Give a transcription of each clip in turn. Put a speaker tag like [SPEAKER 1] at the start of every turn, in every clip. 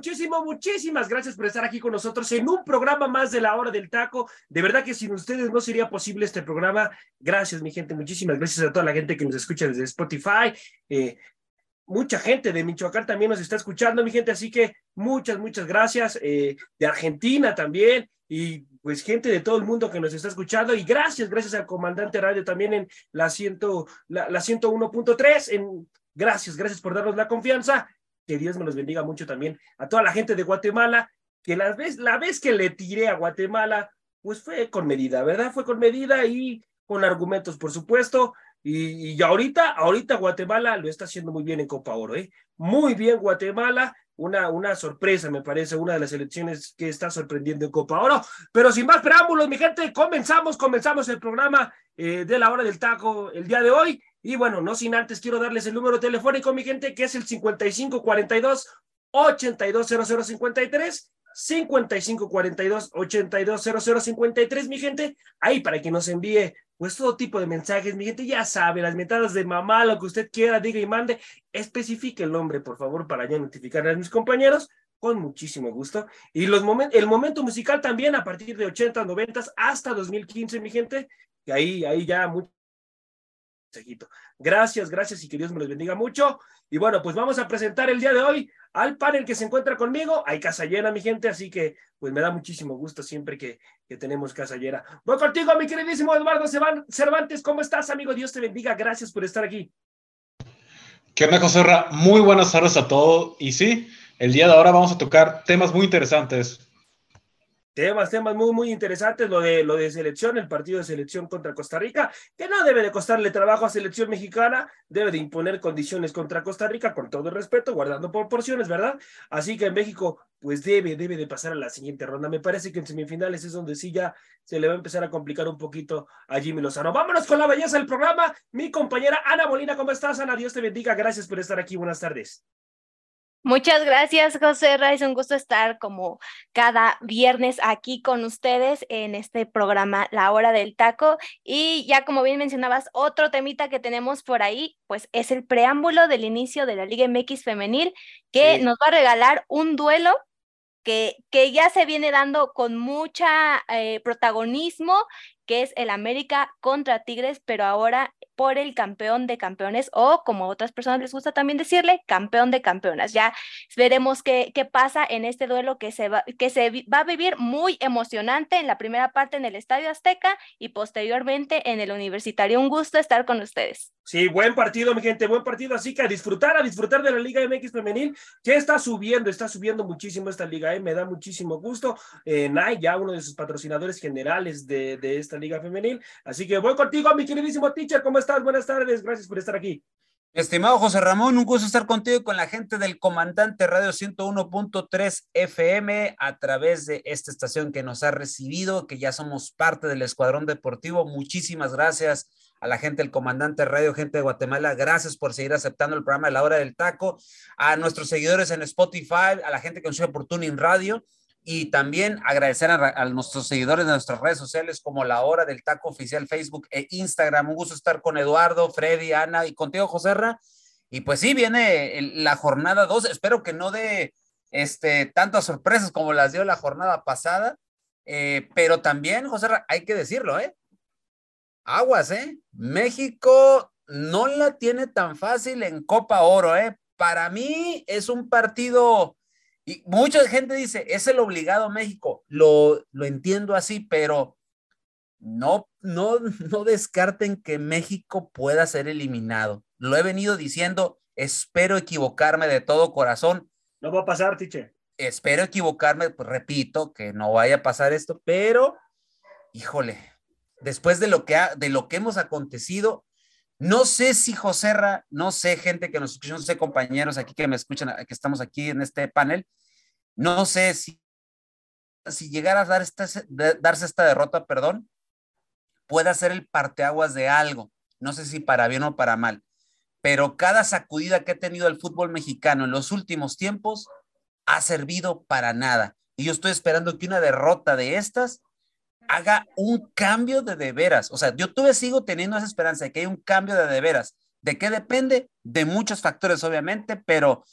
[SPEAKER 1] Muchísimo, muchísimas gracias por estar aquí con nosotros en un programa más de la hora del taco. De verdad que sin ustedes no sería posible este programa. Gracias, mi gente, muchísimas gracias a toda la gente que nos escucha desde Spotify. Eh, mucha gente de Michoacán también nos está escuchando, mi gente, así que muchas, muchas gracias. Eh, de Argentina también y pues gente de todo el mundo que nos está escuchando y gracias, gracias al comandante radio también en la, ciento, la, la 101.3. En, gracias, gracias por darnos la confianza que Dios me los bendiga mucho también a toda la gente de Guatemala, que la vez, la vez que le tiré a Guatemala, pues fue con medida, ¿verdad? Fue con medida y con argumentos, por supuesto. Y, y ahorita, ahorita Guatemala lo está haciendo muy bien en Copa Oro, ¿eh? Muy bien Guatemala, una, una sorpresa, me parece, una de las elecciones que está sorprendiendo en Copa Oro. Pero sin más preámbulos, mi gente, comenzamos, comenzamos el programa eh, de la hora del taco el día de hoy. Y bueno, no sin antes quiero darles el número telefónico, mi gente, que es el 5542 820053 5542 820053, mi gente, ahí para que nos envíe pues todo tipo de mensajes, mi gente, ya sabe, las metadas de mamá, lo que usted quiera, diga y mande, especifique el nombre, por favor, para ya notificar a mis compañeros, con muchísimo gusto. Y los el momento musical también a partir de 80, 90 hasta 2015, mi gente, que ahí, ahí ya Gracias, gracias y que Dios me los bendiga mucho. Y bueno, pues vamos a presentar el día de hoy al panel que se encuentra conmigo. Hay casa llena, mi gente, así que pues me da muchísimo gusto siempre que, que tenemos casa llena. Voy contigo, mi queridísimo Eduardo Cervantes. ¿Cómo estás, amigo? Dios te bendiga. Gracias por estar aquí.
[SPEAKER 2] ¿Qué onda, José Muy buenas tardes a todos. Y sí, el día de ahora vamos a tocar temas muy interesantes.
[SPEAKER 1] Temas, temas muy, muy interesantes, lo de, lo de selección, el partido de selección contra Costa Rica, que no debe de costarle trabajo a selección mexicana, debe de imponer condiciones contra Costa Rica, con todo el respeto, guardando proporciones, ¿verdad? Así que en México, pues debe, debe de pasar a la siguiente ronda. Me parece que en semifinales es donde sí ya se le va a empezar a complicar un poquito a Jimmy Lozano. Vámonos con la belleza del programa. Mi compañera Ana Molina, ¿cómo estás, Ana? Dios te bendiga. Gracias por estar aquí. Buenas tardes.
[SPEAKER 3] Muchas gracias, José. Es un gusto estar como cada viernes aquí con ustedes en este programa La Hora del Taco. Y ya como bien mencionabas, otro temita que tenemos por ahí, pues es el preámbulo del inicio de la Liga MX femenil, que nos va a regalar un duelo que, que, ya se viene dando con mucha eh, protagonismo, que es el América contra Tigres, pero ahora por el campeón de campeones o como a otras personas les gusta también decirle, campeón de campeonas. Ya veremos qué, qué pasa en este duelo que se, va, que se va a vivir muy emocionante en la primera parte en el Estadio Azteca y posteriormente en el Universitario. Un gusto estar con ustedes.
[SPEAKER 1] Sí, buen partido, mi gente, buen partido. Así que a disfrutar, a disfrutar de la Liga MX femenil, que está subiendo, está subiendo muchísimo esta liga, ¿eh? me da muchísimo gusto. Eh, ya uno de sus patrocinadores generales de, de esta liga femenil. Así que voy contigo, mi queridísimo teacher, ¿cómo estás? Buenas tardes, gracias por estar aquí.
[SPEAKER 4] Estimado José Ramón, un gusto estar contigo y con la gente del Comandante Radio 101.3 FM a través de esta estación que nos ha recibido, que ya somos parte del Escuadrón Deportivo. Muchísimas gracias a la gente del Comandante Radio, gente de Guatemala. Gracias por seguir aceptando el programa de la hora del taco. A nuestros seguidores en Spotify, a la gente que nos sigue por Tuning Radio y también agradecer a, nuestros seguidores de nuestras redes sociales como La Hora del Taco Oficial Facebook e Instagram. Un gusto estar con Eduardo, Freddy, Ana y contigo, Joserra. Y pues sí, viene la jornada 2. Espero que no dé este, tantas sorpresas como las dio la jornada pasada. Eh, pero también, Joserra, hay que decirlo, ¿eh? Aguas, ¿eh? México no la tiene tan fácil en Copa Oro, ¿eh? Para mí es un partido y mucha gente dice, es el obligado México. Lo, lo entiendo así, pero no, no, no descarten que México pueda ser eliminado. Lo he venido diciendo, espero equivocarme de todo corazón.
[SPEAKER 1] No va a pasar, Tiche.
[SPEAKER 4] Espero equivocarme, pues repito, que no vaya a pasar esto, pero, híjole, después de lo que, ha, de lo que hemos acontecido, no sé si Joserra, no sé gente que nos escucha, no sé compañeros aquí que me escuchan, que estamos aquí en este panel, no sé si, si llegara a dar esta, darse esta derrota, perdón, pueda ser el parteaguas de algo. No sé si para bien o para mal, pero cada sacudida que ha tenido el fútbol mexicano en los últimos tiempos ha servido para nada. Y yo estoy esperando que una derrota de estas haga un cambio de de veras. O sea, yo todavía sigo teniendo esa esperanza de que hay un cambio de de veras. ¿De qué depende? De muchos factores, obviamente, pero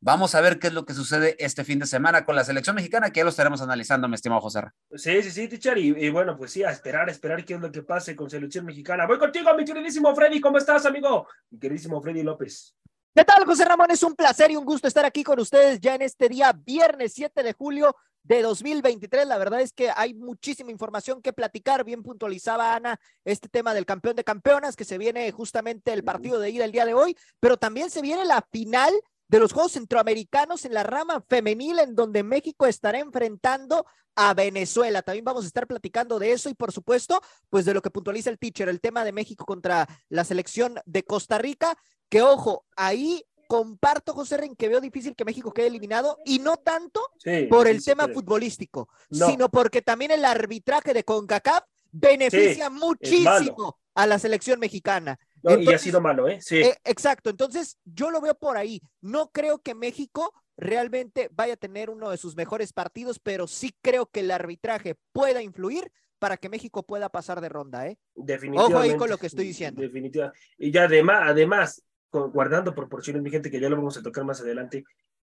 [SPEAKER 4] vamos a ver qué es lo que sucede este fin de semana con la selección mexicana, que ya lo estaremos analizando, mi estimado José.
[SPEAKER 1] Sí, sí, sí, teacher. Y, y, bueno, pues sí, a esperar, a esperar qué es lo que pase con selección mexicana. Voy contigo, mi queridísimo Freddy. ¿Cómo estás, amigo? Mi queridísimo Freddy López.
[SPEAKER 5] ¿Qué tal, José Ramón? Es un placer y un gusto estar aquí con ustedes ya en este día, viernes 7 de julio de 2023. La verdad es que hay muchísima información que platicar. Bien puntualizaba Ana este tema del campeón de campeonas, que se viene justamente el partido de ida el día de hoy, pero también se viene la final de los Juegos Centroamericanos en la rama femenil, en donde México estará enfrentando a Venezuela. También vamos a estar platicando de eso y, por supuesto, pues de lo que puntualiza el teacher, el tema de México contra la selección de Costa Rica, que ojo, ahí comparto, José Ren, que veo difícil que México quede eliminado y no tanto
[SPEAKER 1] Sí,
[SPEAKER 5] por el
[SPEAKER 1] sí,
[SPEAKER 5] tema
[SPEAKER 1] sí.
[SPEAKER 5] futbolístico,
[SPEAKER 1] No.
[SPEAKER 5] sino porque también el arbitraje de CONCACAF beneficia muchísimo a la selección mexicana.
[SPEAKER 1] No, y ha sido malo, ¿eh? Sí.
[SPEAKER 5] eh, exacto, entonces yo lo veo por ahí. No creo que México realmente vaya a tener uno de sus mejores partidos, pero sí creo que el arbitraje pueda influir para que México pueda pasar de ronda, ¿eh?
[SPEAKER 1] Definitivamente.
[SPEAKER 5] Ojo ahí con lo que estoy diciendo.
[SPEAKER 1] Definitivamente. Y ya además, además, con- guardando proporciones, mi gente, que ya lo vamos a tocar más adelante,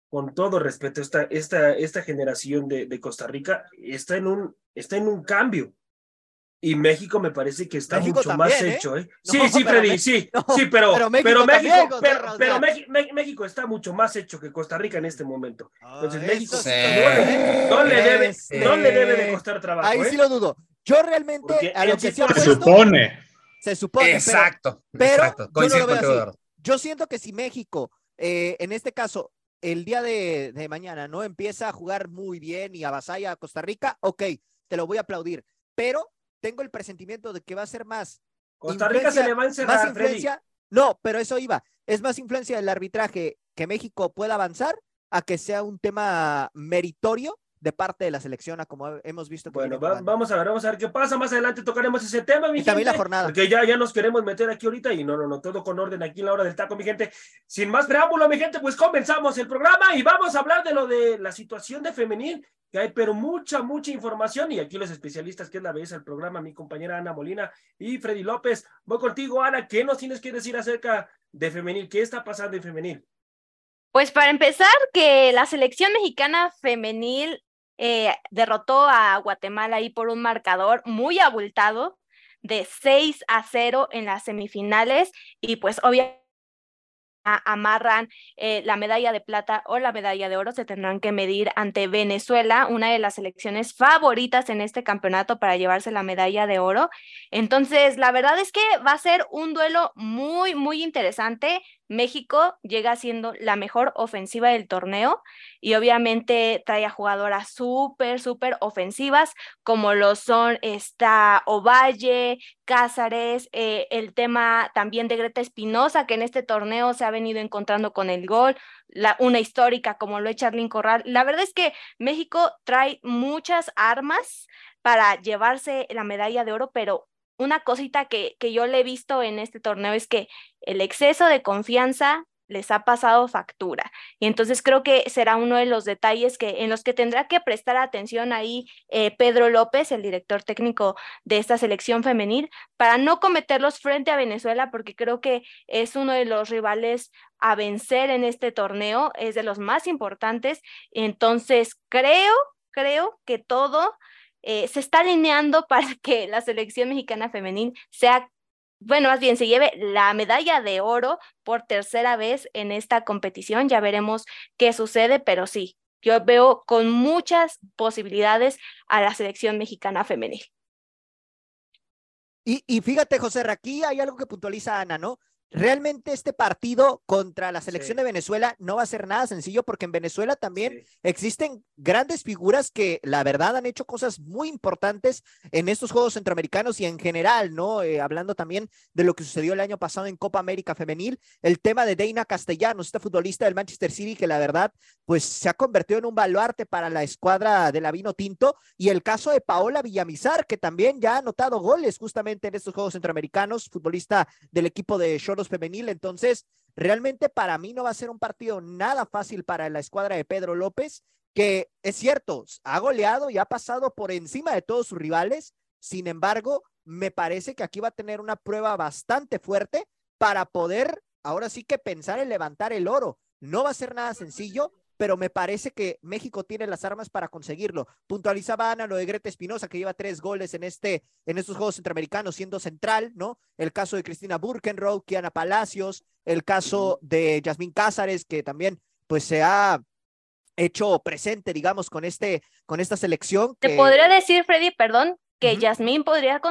[SPEAKER 1] con todo respeto, esta, esta, esta generación de, de Costa Rica está en, un, está en un cambio. Y México me parece que está
[SPEAKER 5] México
[SPEAKER 1] mucho más
[SPEAKER 5] también, ¿eh?
[SPEAKER 1] hecho, ¿eh?
[SPEAKER 5] No,
[SPEAKER 1] Sí, sí,
[SPEAKER 5] pero
[SPEAKER 1] Freddy, sí,
[SPEAKER 5] no,
[SPEAKER 1] sí, pero,
[SPEAKER 5] pero
[SPEAKER 1] pero
[SPEAKER 5] México
[SPEAKER 1] México, pero,
[SPEAKER 5] Ra, o
[SPEAKER 1] pero
[SPEAKER 5] sea.
[SPEAKER 1] Meji- Me- México está mucho más hecho que Costa Rica en este momento. Entonces,
[SPEAKER 5] Ah,
[SPEAKER 1] México
[SPEAKER 4] sí.
[SPEAKER 1] no, le, no le debe,
[SPEAKER 5] Este,
[SPEAKER 1] no le debe de costar trabajo.
[SPEAKER 5] Ahí
[SPEAKER 1] ¿eh?
[SPEAKER 5] sí lo dudo. Yo realmente
[SPEAKER 1] Porque
[SPEAKER 5] a lo que se
[SPEAKER 2] Se supone.
[SPEAKER 5] se supone, pero
[SPEAKER 4] Exacto,
[SPEAKER 5] pero
[SPEAKER 4] exacto.
[SPEAKER 5] yo no lo veo así. Yo siento que si México, eh, en este caso, el día de, de mañana no empieza a jugar muy bien y avasalla a Costa Rica, ok, te lo voy a aplaudir, pero tengo el presentimiento de que va a ser más
[SPEAKER 1] Costa Rica se le va a
[SPEAKER 5] más
[SPEAKER 1] encerrar, Freddy.
[SPEAKER 5] influencia. No, pero eso iba. Es más influencia del arbitraje que México pueda avanzar a que sea un tema meritorio de parte de la selección, a como hemos visto que
[SPEAKER 1] Bueno, va- vamos a ver, vamos a ver qué pasa. Más adelante tocaremos ese tema, mi
[SPEAKER 5] Y también la
[SPEAKER 1] gente,
[SPEAKER 5] jornada.
[SPEAKER 1] Porque ya, ya nos queremos meter aquí ahorita y no, no, no, todo con orden aquí en la hora del taco, mi gente. Sin más preámbulo, mi gente, pues comenzamos el programa y vamos a hablar de lo de la situación de femenil, que hay pero mucha, mucha información y aquí los especialistas, que es la belleza del programa, mi compañera Ana Molina y Freddy López. Voy contigo, Ana, ¿qué nos tienes que decir acerca de femenil? ¿Qué está pasando en femenil?
[SPEAKER 3] Pues para empezar, que la selección mexicana femenil eh, derrotó a Guatemala ahí por un marcador muy abultado de 6 a 0 en las semifinales y pues obviamente amarran eh, la medalla de plata o la medalla de oro, se tendrán que medir ante Venezuela, una de las selecciones favoritas en este campeonato para llevarse la medalla de oro. Entonces, la verdad es que va a ser un duelo muy, muy interesante. México llega siendo la mejor ofensiva del torneo y obviamente trae a jugadoras súper, súper ofensivas como lo son esta Ovalle, Cázares, eh, el tema también de Greta Espinosa que en este torneo se ha venido encontrando con el gol, una histórica como lo es Charlyn Corral. La verdad es que México trae muchas armas para llevarse la medalla de oro, pero una cosita que, que yo le he visto en este torneo es que el exceso de confianza les ha pasado factura. Y entonces creo que será uno de los detalles que, en los que tendrá que prestar atención ahí eh, Pedro López, el director técnico de esta selección femenil, para no cometerlos frente a Venezuela, porque creo que es uno de los rivales a vencer en este torneo, es de los más importantes. Entonces creo, creo que todo eh, se está alineando para que la selección mexicana femenil sea bueno, más bien se lleve la medalla de oro por tercera vez en esta competición. Ya veremos qué sucede, pero sí, yo veo con muchas posibilidades a la selección mexicana femenil.
[SPEAKER 5] Y, y fíjate, José, aquí hay algo que puntualiza Ana, ¿no? Realmente este partido contra la selección de Venezuela no va a ser nada sencillo porque en Venezuela también existen grandes figuras que la verdad han hecho cosas muy importantes en estos Juegos Centroamericanos y en general, ¿no? Eh, hablando también de lo que sucedió el año pasado en Copa América Femenil, el tema de Deina Castellanos, esta futbolista del Manchester City que la verdad pues se ha convertido en un baluarte para la escuadra de la Vino Tinto y el caso de Paola Villamizar que también ya ha anotado goles justamente en estos Juegos Centroamericanos, futbolista del equipo de Femenil. Entonces, realmente para mí no va a ser un partido nada fácil para la escuadra de Pedro López, que es cierto, ha goleado y ha pasado por encima de todos sus rivales. Sin embargo, me parece que aquí va a tener una prueba bastante fuerte para poder, ahora sí que pensar en levantar el oro. No va a ser nada sencillo, pero me parece que México tiene las armas para conseguirlo. Puntualizaba Ana lo de Greta Espinosa, que lleva tres goles en, este, en estos Juegos Centroamericanos, siendo central, ¿no? El caso de Cristina Burkenrow, Kiana Palacios, el caso de Yasmín Cázares, que también, pues, se ha hecho presente, digamos, con, este, con esta selección.
[SPEAKER 3] Te podría decir, Freddy, perdón, que Yasmín podría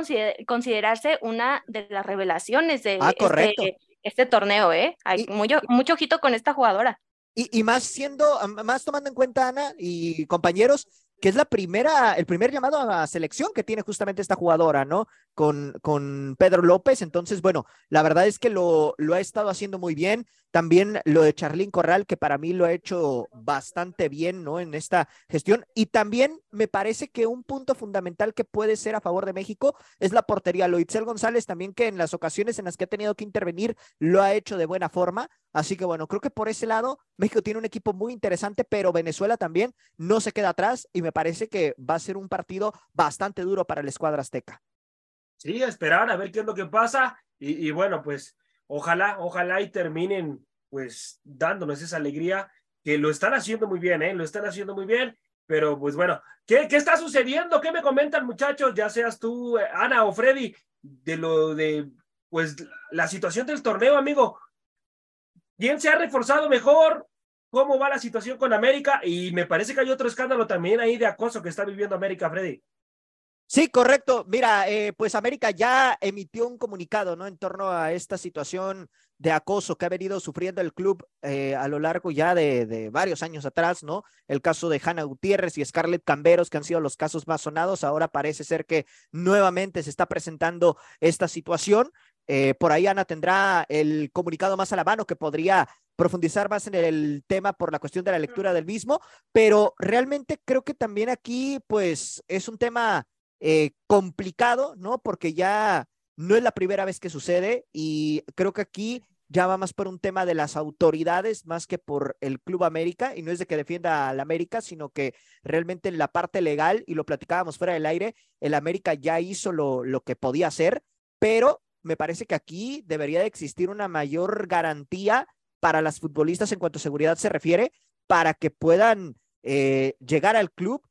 [SPEAKER 3] considerarse una de las revelaciones de
[SPEAKER 5] ah, este,
[SPEAKER 3] este, torneo, ¿eh? Hay mucho, mucho ojito con esta jugadora.
[SPEAKER 5] Y, más siendo, más tomando en cuenta, Ana y compañeros, que es la primera, el primer llamado a selección que tiene justamente esta jugadora, ¿no? Con, con Pedro López. Entonces, bueno, la verdad es que lo, lo ha estado haciendo muy bien. También lo de Charlín Corral, que para mí lo ha hecho bastante bien, ¿no? En esta gestión. Y también me parece que un punto fundamental que puede ser a favor de México es la portería. Loitzel González también, que en las ocasiones en las que ha tenido que intervenir, lo ha hecho de buena forma. Así que bueno, creo que por ese lado, México tiene un equipo muy interesante, pero Venezuela también no se queda atrás y me parece que va a ser un partido bastante duro para la escuadra azteca.
[SPEAKER 1] Sí, a esperar a ver qué es lo que pasa. y bueno, pues ojalá, ojalá y terminen pues dándonos esa alegría que lo están haciendo muy bien, ¿eh? Lo están haciendo muy bien, pero pues bueno, ¿qué, qué está sucediendo? ¿Qué me comentan muchachos? Ya seas tú, eh, Ana o Freddy, de lo de, pues, la situación del torneo, amigo. ¿Quién se ha reforzado mejor? ¿Cómo va la situación con América? Y me parece que hay otro escándalo también ahí de acoso que está viviendo América, Freddy.
[SPEAKER 5] Sí, correcto. Mira, eh, pues América ya emitió un comunicado, ¿no? En torno a esta situación de acoso que ha venido sufriendo el club eh, a lo largo ya de, varios años atrás, ¿no? El caso de Hanna Gutiérrez y Scarlett Camberos, que han sido los casos más sonados. Ahora parece ser que nuevamente se está presentando esta situación. Eh, por ahí Ana tendrá el comunicado más a la mano que podría profundizar más en el tema por la cuestión de la lectura del mismo, pero realmente creo que también aquí, pues, es un tema eh, complicado, ¿no? Porque ya no es la primera vez que sucede y creo que aquí ya va más por un tema de las autoridades más que por el Club América y no es de que defienda al América, sino que realmente en la parte legal, y lo platicábamos fuera del aire, el América ya hizo lo, lo que podía hacer, pero me parece que aquí debería de existir una mayor garantía para las futbolistas en cuanto a seguridad se refiere, para que puedan eh, llegar al club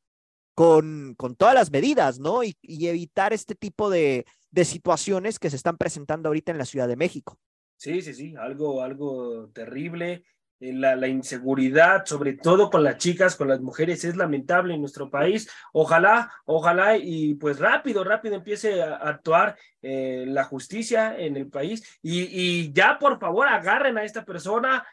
[SPEAKER 5] con, con todas las medidas, ¿no? Y, evitar este tipo de, de situaciones que se están presentando ahorita en la Ciudad de México.
[SPEAKER 1] Sí, sí, sí, algo, algo terrible. Eh, la, la, inseguridad, sobre todo con las chicas, con las mujeres, es lamentable en nuestro país. Ojalá, ojalá y pues rápido, rápido empiece a, actuar eh, la justicia en el país y, y, ya por favor agarren a esta persona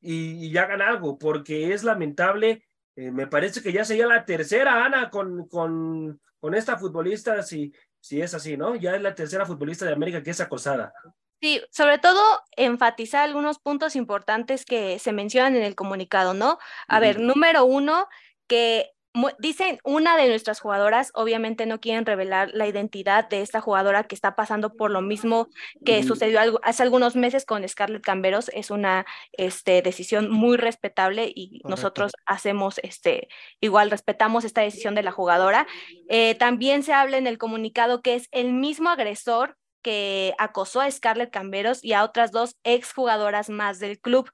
[SPEAKER 1] y, y, hagan algo, porque es lamentable eh, me parece que ya sería la tercera, Ana, con, con, con esta futbolista, si, si es así, ¿no? Ya es la tercera futbolista de América que es acosada.
[SPEAKER 3] Sí, sobre todo enfatizar algunos puntos importantes que se mencionan en el comunicado, ¿no? A ver, número uno, que Dicen una de nuestras jugadoras, obviamente no quieren revelar la identidad de esta jugadora que está pasando por lo mismo que sucedió hace algunos meses con Scarlett Camberos. Es una este, decisión muy respetable y nosotros hacemos, este, igual respetamos esta decisión de la jugadora. Eh, también se habla en el comunicado que es el mismo agresor que acosó a Scarlett Camberos y a otras dos exjugadoras más del club.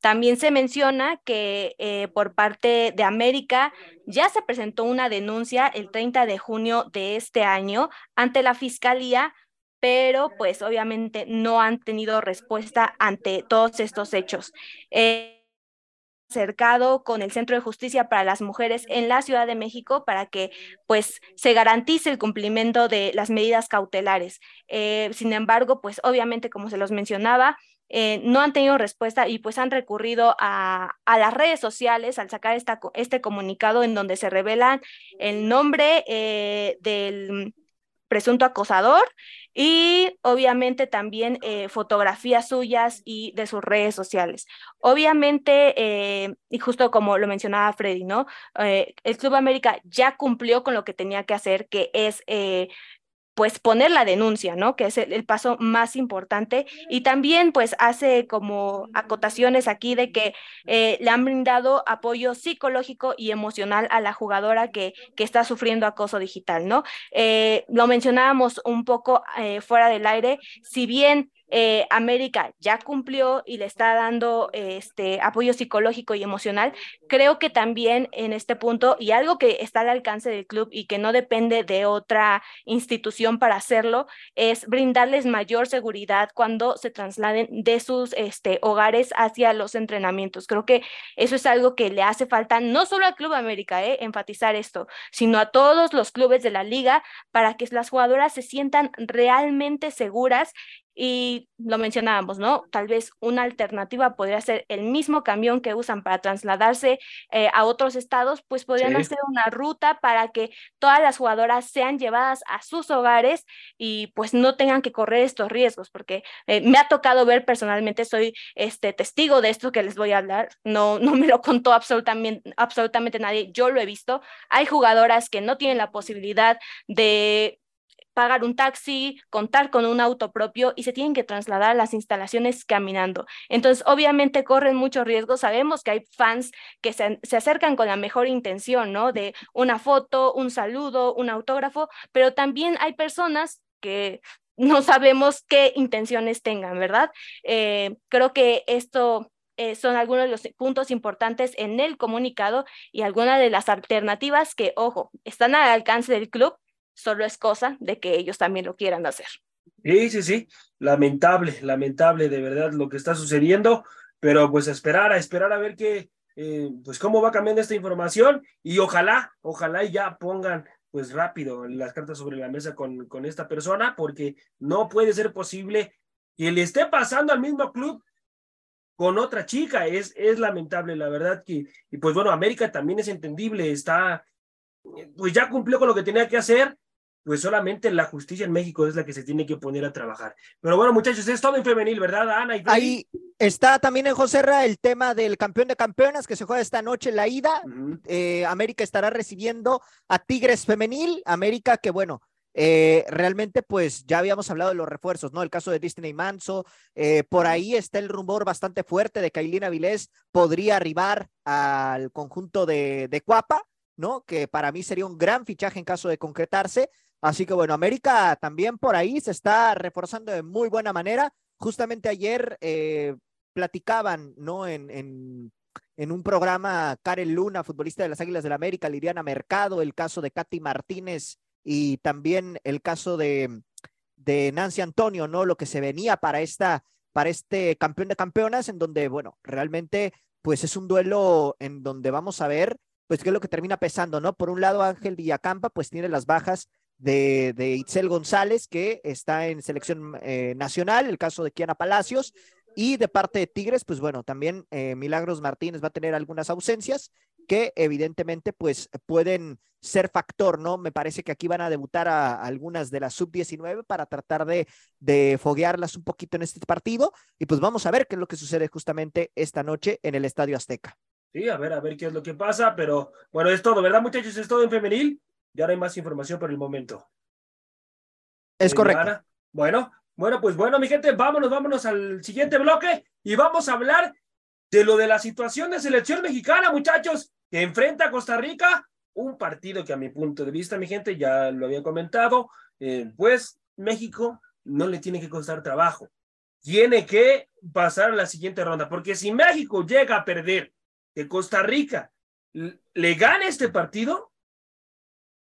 [SPEAKER 3] También se menciona que eh, por parte de América ya se presentó una denuncia el 30 de junio de este año ante la Fiscalía, pero pues obviamente no han tenido respuesta ante todos estos hechos. Eh, acercado con el Centro de Justicia para las Mujeres en la Ciudad de México para que pues se garantice el cumplimiento de las medidas cautelares. Eh, sin embargo, pues obviamente como se los mencionaba, eh, no han tenido respuesta y pues han recurrido a, a las redes sociales al sacar esta, este comunicado en donde se revelan el nombre eh, del presunto acosador y obviamente también eh, fotografías suyas y de sus redes sociales. Obviamente, y justo como lo mencionaba Freddy, ¿no? El Club América ya cumplió con lo que tenía que hacer, que es pues poner la denuncia, ¿no? Que es el, paso más importante. Y también pues hace como acotaciones aquí de que eh, le han brindado apoyo psicológico y emocional a la jugadora que, que está sufriendo acoso digital, ¿no? Eh, lo mencionábamos un poco eh, fuera del aire, si bien eh, América ya cumplió y le está dando este apoyo psicológico y emocional, creo que también en este punto, y algo que está al alcance del club y que no depende de otra institución para hacerlo, es brindarles mayor seguridad cuando se trasladen de sus este, hogares hacia los entrenamientos. Creo que eso es algo que le hace falta no solo al Club América, eh, enfatizar esto, sino a todos los clubes de la liga para que las jugadoras se sientan realmente seguras y lo mencionábamos, ¿no? Tal vez una alternativa podría ser el mismo camión que usan para trasladarse eh, a otros estados, pues podrían hacer una ruta para que todas las jugadoras sean llevadas a sus hogares y pues no tengan que correr estos riesgos, porque eh, me ha tocado ver personalmente, soy este testigo de esto que les voy a hablar, no, no me lo contó absolutamente, absolutamente nadie, yo lo he visto, hay jugadoras que no tienen la posibilidad de pagar un taxi, contar con un auto propio y se tienen que trasladar a las instalaciones caminando. Entonces, obviamente corren muchos riesgos. Sabemos que hay fans que se, se acercan con la mejor intención, ¿no? De una foto, un saludo, un autógrafo, pero también hay personas que no sabemos qué intenciones tengan, ¿verdad? Eh, creo que esto eh, son algunos de los puntos importantes en el comunicado y algunas de las alternativas que, ojo, están al alcance del club, solo es cosa de que ellos también lo quieran hacer.
[SPEAKER 1] Sí, sí, sí, lamentable, lamentable de verdad lo que está sucediendo, pero pues esperar, a esperar a ver qué, eh, pues cómo va cambiando esta información y ojalá, ojalá ya pongan pues rápido las cartas sobre la mesa con, con esta persona, porque no puede ser posible que le esté pasando al mismo club con otra chica, es, es lamentable, la verdad que, y pues bueno, América también es entendible, está, pues ya cumplió con lo que tenía que hacer, pues solamente la justicia en México es la que se tiene que poner a trabajar. Pero bueno, muchachos, es todo en femenil, ¿verdad, Ana? Y
[SPEAKER 5] Ahí está también en José Ra el tema del campeón de campeonas que se juega esta noche la ida. Eh, América estará recibiendo a Tigres Femenil. América que, bueno, eh, realmente, pues ya habíamos hablado de los refuerzos, ¿no? El caso de Disney Manso, eh, por ahí está el rumor bastante fuerte de que Ailina Vilés podría arribar al conjunto de, de Cuapa, ¿no? Que para mí sería un gran fichaje en caso de concretarse. Así que bueno, América también por ahí se está reforzando de muy buena manera. Justamente ayer eh, platicaban, ¿no? En, en, un programa, Karen Luna, futbolista de las Águilas del la América, Liliana Mercado, el caso de Katy Martínez y también el caso de, de Nancy Antonio, ¿no? Lo que se venía para esta, para este campeón de campeonas, en donde, bueno, realmente, pues es un duelo en donde vamos a ver, pues qué es lo que termina pesando, ¿no? Por un lado, Ángel Villacampa, pues tiene las bajas de, de Itzel González, que está en selección eh, nacional, el caso de Kiana Palacios, y de parte de Tigres, pues bueno, también eh, Milagros Martínez va a tener algunas ausencias que evidentemente pues pueden ser factor, ¿no? Me parece que aquí van a debutar a, algunas de las sub-19 para tratar de, de foguearlas un poquito en este partido y pues vamos a ver qué es lo que sucede justamente esta noche en el Estadio Azteca.
[SPEAKER 1] Sí, a ver, a ver qué es lo que pasa, pero bueno, es todo, ¿verdad muchachos? Es todo en femenil. Ya no hay más información por el momento.
[SPEAKER 5] Es correcto.
[SPEAKER 1] Bueno, bueno, pues bueno, mi gente, vámonos, vámonos al siguiente bloque y vamos a hablar de lo de la situación de selección mexicana, muchachos, que enfrenta a Costa Rica, un partido que a mi punto de vista, mi gente, ya lo había comentado, eh, pues México no le tiene que costar trabajo, tiene que pasar a la siguiente ronda, porque si México llega a perder que Costa Rica. Le gane este partido,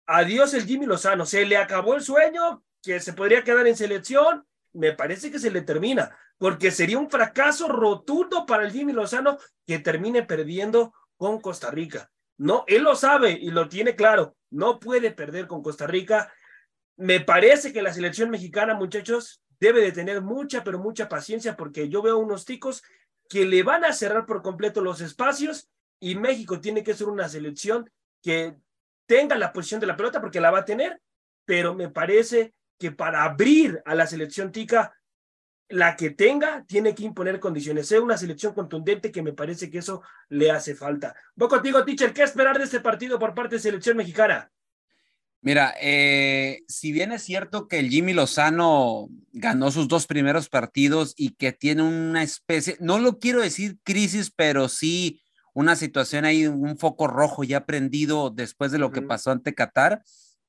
[SPEAKER 1] adiós el Jimmy Lozano, se le acabó el sueño que se podría quedar en selección, me parece que se le termina, porque sería un fracaso rotundo para el Jimmy Lozano que termine perdiendo con Costa Rica. No, él lo sabe y lo tiene claro, no puede perder con Costa Rica. Me parece que la selección mexicana, muchachos, debe de tener mucha, pero mucha paciencia porque yo veo unos ticos que le van a cerrar por completo los espacios y México tiene que ser una selección que tenga la posición de la pelota porque la va a tener, pero me parece que para abrir a la selección tica, la que tenga tiene que imponer condiciones. Sea una selección contundente que me parece que eso le hace falta. Voy contigo, teacher. ¿Qué esperar de este partido por parte de selección mexicana?
[SPEAKER 4] Mira, eh, si bien es cierto que el Jimmy Lozano ganó sus dos primeros partidos y que tiene una especie, no lo quiero decir crisis, pero sí una situación ahí, un foco rojo ya prendido después de lo que pasó ante Qatar,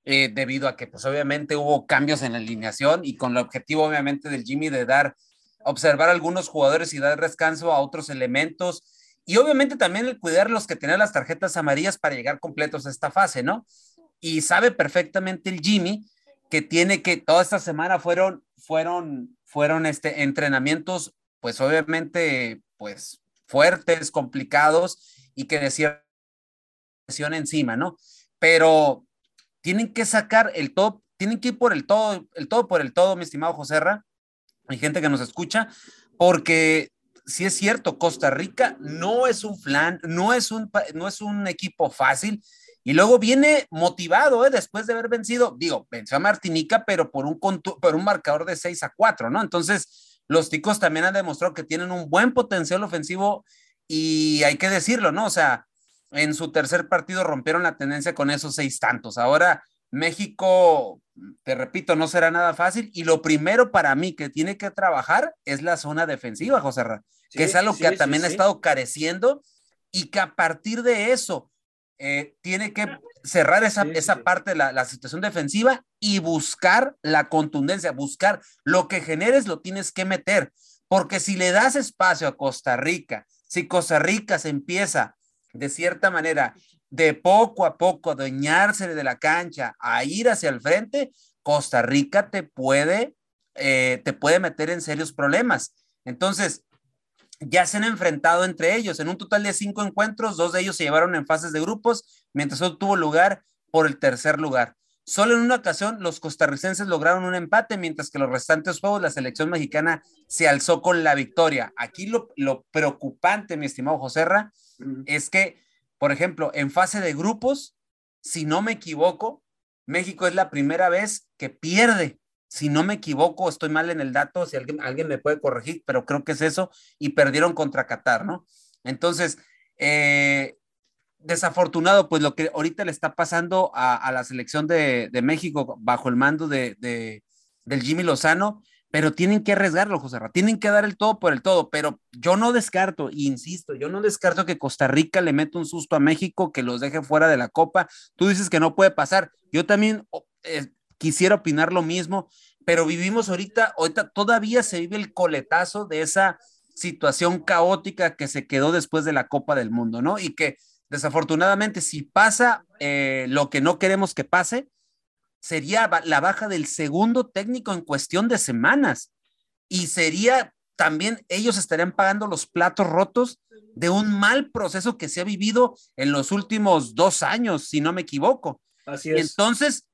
[SPEAKER 4] eh, debido a que pues obviamente hubo cambios en la alineación y con el objetivo obviamente del Jimmy de dar, observar a algunos jugadores y dar descanso a otros elementos y obviamente también el cuidar los que tenían las tarjetas amarillas para llegar completos a esta fase, ¿no? Y sabe perfectamente el Jimmy que tiene que, toda esta semana fueron, fueron, fueron este, entrenamientos, pues obviamente, pues fuertes, complicados y que decía presión encima, ¿no? Pero tienen que sacar el top, tienen que ir por el todo, el todo por el todo, mi estimado José Ra, hay gente que nos escucha, porque si es cierto, Costa Rica no es un flan, no es un, no es un equipo fácil, y luego viene motivado, ¿eh? después de haber vencido, digo, venció a Martinica, pero por un, por un marcador de 6 a 4, ¿no? Entonces, los ticos también han demostrado que tienen un buen potencial ofensivo y hay que decirlo, ¿no? O sea, en su tercer partido rompieron la tendencia con esos seis tantos. Ahora, México, te repito, no será nada fácil. Y lo primero para mí que tiene que trabajar es la zona defensiva, José Ra, que es algo que también ha estado careciendo y que a partir de eso eh, tiene que cerrar esa, esa parte de la, situación defensiva y buscar la contundencia, buscar lo que generes lo tienes que meter, porque si le das espacio a Costa Rica, si Costa Rica se empieza de cierta manera de poco a poco a adueñarse de la cancha, a ir hacia el frente, Costa Rica te puede, eh, te puede meter en serios problemas. Entonces, ya se han enfrentado entre ellos. En un total de cinco encuentros, dos de ellos se llevaron en fases de grupos, mientras otro tuvo lugar por el tercer lugar. Solo en una ocasión los costarricenses lograron un empate, mientras que los restantes juegos la selección mexicana se alzó con la victoria. Aquí lo, preocupante, mi estimado Joserra, es que, por ejemplo, en fase de grupos, si no me equivoco, México es la primera vez que pierde si no me equivoco, estoy mal en el dato, si alguien, me puede corregir, pero creo que es eso, y perdieron contra Qatar, ¿no? Entonces, eh, desafortunado, pues lo que ahorita le está pasando a, la selección de, México bajo el mando de, del Jimmy Lozano, pero tienen que arriesgarlo, José Ra, tienen que dar el todo por el todo, pero yo no descarto, insisto, yo no descarto que Costa Rica le meta un susto a México, que los deje fuera de la Copa. Tú dices que no puede pasar, yo también eh, quisiera opinar lo mismo, pero vivimos ahorita, ahorita todavía se vive el coletazo de esa situación caótica que se quedó después de la Copa del Mundo, ¿no? Y que desafortunadamente si pasa eh, lo que no queremos que pase, sería la baja del segundo técnico en cuestión de semanas. Y sería también, ellos estarían pagando los platos rotos de un mal proceso que se ha vivido en los últimos dos años, si no me equivoco.
[SPEAKER 1] Así es.
[SPEAKER 4] entonces,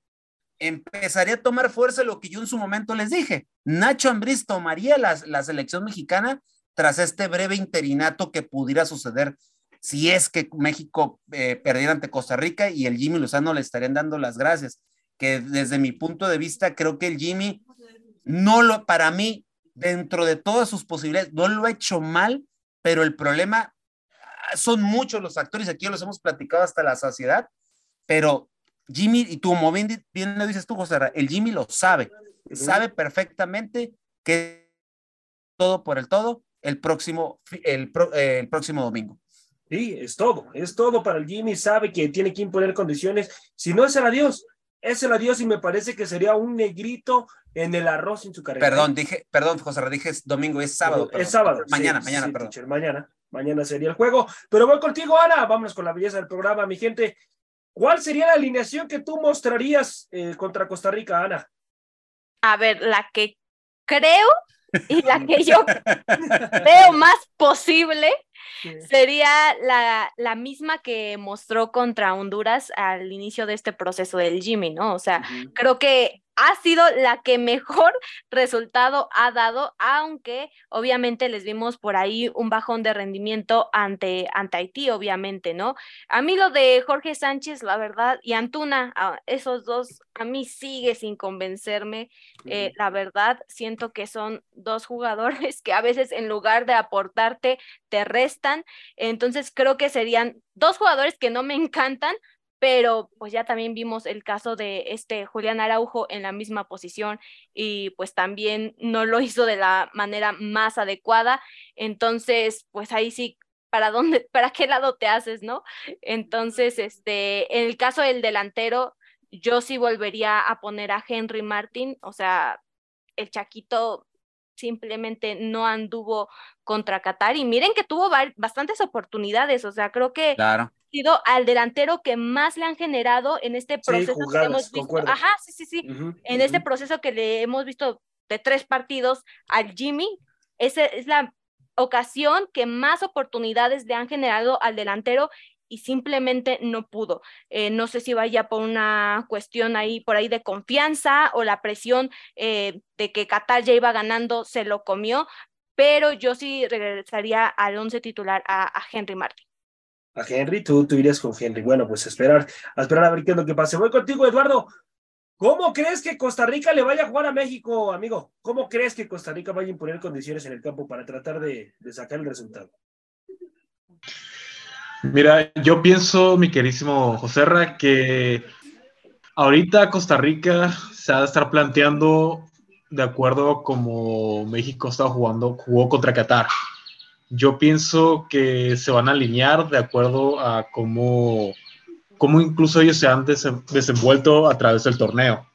[SPEAKER 4] empezaría a tomar fuerza lo que yo en su momento les dije. Nacho Ambriz tomaría la, la selección mexicana tras este breve interinato que pudiera suceder si es que México eh, perdiera ante Costa Rica y el Jimmy Lozano le estarían dando las gracias. Que desde mi punto de vista creo que el Jimmy no lo, para mí, dentro de todas sus posibilidades, no lo ha hecho mal, pero el problema son muchos los actores, aquí los hemos platicado hasta la saciedad, pero Jimmy, y tú, como bien, lo dices tú, José, el Jimmy lo sabe, sabe perfectamente que todo por el todo el próximo, el, el próximo domingo.
[SPEAKER 1] Sí, es todo, es todo para el Jimmy, sabe que tiene que imponer condiciones, si no es el adiós, es el adiós y me parece que sería un negrito en el arroz en su carrera.
[SPEAKER 4] Perdón, dije, perdón, José, dije domingo, es sábado.
[SPEAKER 1] Es sábado.
[SPEAKER 4] Mañana, mañana, perdón.
[SPEAKER 1] mañana, mañana sería el juego, pero voy contigo, Ana, vámonos con la belleza del programa, mi gente. ¿Cuál sería la alineación que tú mostrarías eh, contra Costa Rica, Ana?
[SPEAKER 3] A ver, la que creo y la que yo veo más posible sería la, la, misma que mostró contra Honduras al inicio de este proceso del Jimmy, ¿no? O sea, creo que ha sido la que mejor resultado ha dado, aunque obviamente les vimos por ahí un bajón de rendimiento ante, ante Haití, obviamente, ¿no? A mí lo de Jorge Sánchez, la verdad, y Antuna, esos dos, a mí sigue sin convencerme, eh, la verdad, siento que son dos jugadores que a veces en lugar de aportarte, te restan, entonces creo que serían dos jugadores que no me encantan, pero pues ya también vimos el caso de este Julián Araujo en la misma posición y pues también no lo hizo de la manera más adecuada, entonces pues ahí sí para dónde para qué lado te haces, ¿no? Entonces, este, en el caso del delantero yo sí volvería a poner a Henry Martin, o sea, el Chaquito simplemente no anduvo contra Qatar y miren que tuvo bastantes oportunidades, o sea, creo que
[SPEAKER 4] claro
[SPEAKER 3] al delantero que más le han generado en este proceso que hemos visto. Ajá, sí, sí, sí. en este proceso que le hemos visto de tres partidos al Jimmy, esa es la ocasión que más oportunidades le han generado al delantero y simplemente no pudo. Eh, no sé si vaya por una cuestión ahí, por ahí de confianza o la presión eh, de que Qatar ya iba ganando se lo comió, pero yo sí regresaría al once titular a Henry Martin
[SPEAKER 1] a Henry, tú, tú irías con Henry. Bueno, pues esperar, a esperar a ver qué es lo que pase. Voy contigo, Eduardo. ¿Cómo crees que Costa Rica le vaya a jugar a México, amigo? ¿Cómo crees que Costa Rica vaya a imponer condiciones en el campo para tratar de, sacar el resultado?
[SPEAKER 2] Mira, yo pienso, mi querísimo Joserra, que ahorita Costa Rica se ha de estar planteando de acuerdo como México está jugando, jugó contra Qatar yo pienso que se van a alinear de acuerdo a cómo, cómo incluso ellos se han desenvuelto a través del torneo.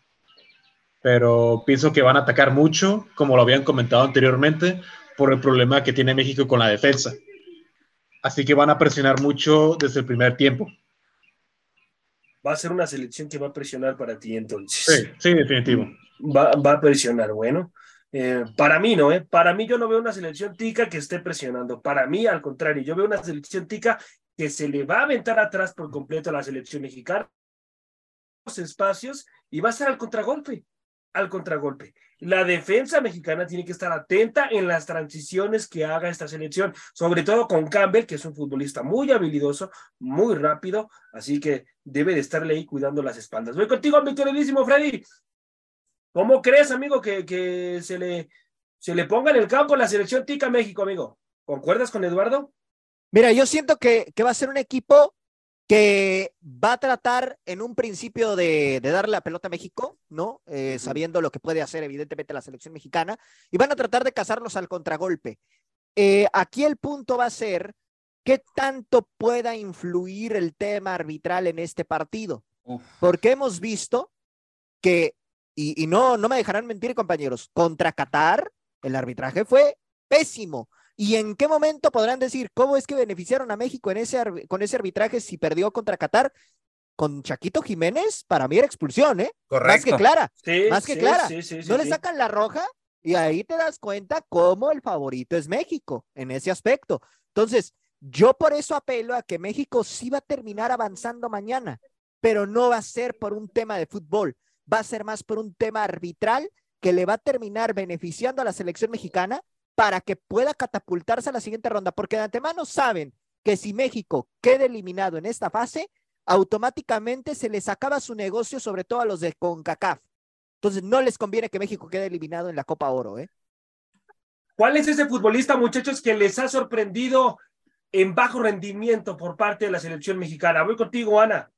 [SPEAKER 2] Pero pienso que van a atacar mucho, como lo habían comentado anteriormente, por el problema que tiene México con la defensa. Así que van a presionar mucho desde el primer tiempo.
[SPEAKER 1] Va a ser una selección que va a presionar para ti entonces.
[SPEAKER 2] Sí, sí, definitivo.
[SPEAKER 1] Va, va a presionar, bueno. Eh, para mí no, ¿eh? Para mí yo no veo una selección tica que esté presionando. Para mí, al contrario, yo veo una selección tica que se le va a aventar atrás por completo a la selección mexicana. Los espacios y va a ser al contragolpe. Al contragolpe. La defensa mexicana tiene que estar atenta en las transiciones que haga esta selección, sobre todo con Campbell, que es un futbolista muy habilidoso, muy rápido, así que debe de estarle ahí cuidando las espaldas. Voy contigo, mi queridísimo Freddy. ¿Cómo crees, amigo, que, que se, le, se le ponga en el campo la selección Tica México, amigo? ¿Concuerdas con Eduardo?
[SPEAKER 5] Mira, yo siento que, que va a ser un equipo que va a tratar en un principio de, de darle la pelota a México, ¿no? Eh, sabiendo lo que puede hacer evidentemente la selección mexicana, y van a tratar de cazarlos al contragolpe. Eh, aquí el punto va a ser qué tanto pueda influir el tema arbitral en este partido, porque hemos visto que y, no, no me dejarán mentir, compañeros, contra Qatar, el arbitraje fue pésimo. ¿Y en qué momento podrán decir cómo es que beneficiaron a México en ese, con ese arbitraje si perdió contra Qatar? Con Chaquito Jiménez, para mí era expulsión, ¿eh?
[SPEAKER 4] Correcto.
[SPEAKER 5] Más que clara. más que clara. no le sacan la roja y ahí te das cuenta cómo el favorito es México en ese aspecto. Entonces, yo por eso apelo a que México sí va a terminar avanzando mañana, pero no va a ser por un tema de fútbol va a ser más por un tema arbitral que le va a terminar beneficiando a la selección mexicana para que pueda catapultarse a la siguiente ronda, porque de antemano saben que si México queda eliminado en esta fase, automáticamente se les acaba su negocio, sobre todo a los de CONCACAF. Entonces, no les conviene que México quede eliminado en la Copa Oro, ¿eh?
[SPEAKER 1] ¿Cuál es ese futbolista, muchachos, que les ha sorprendido en bajo rendimiento por parte de la selección mexicana? Voy contigo, Ana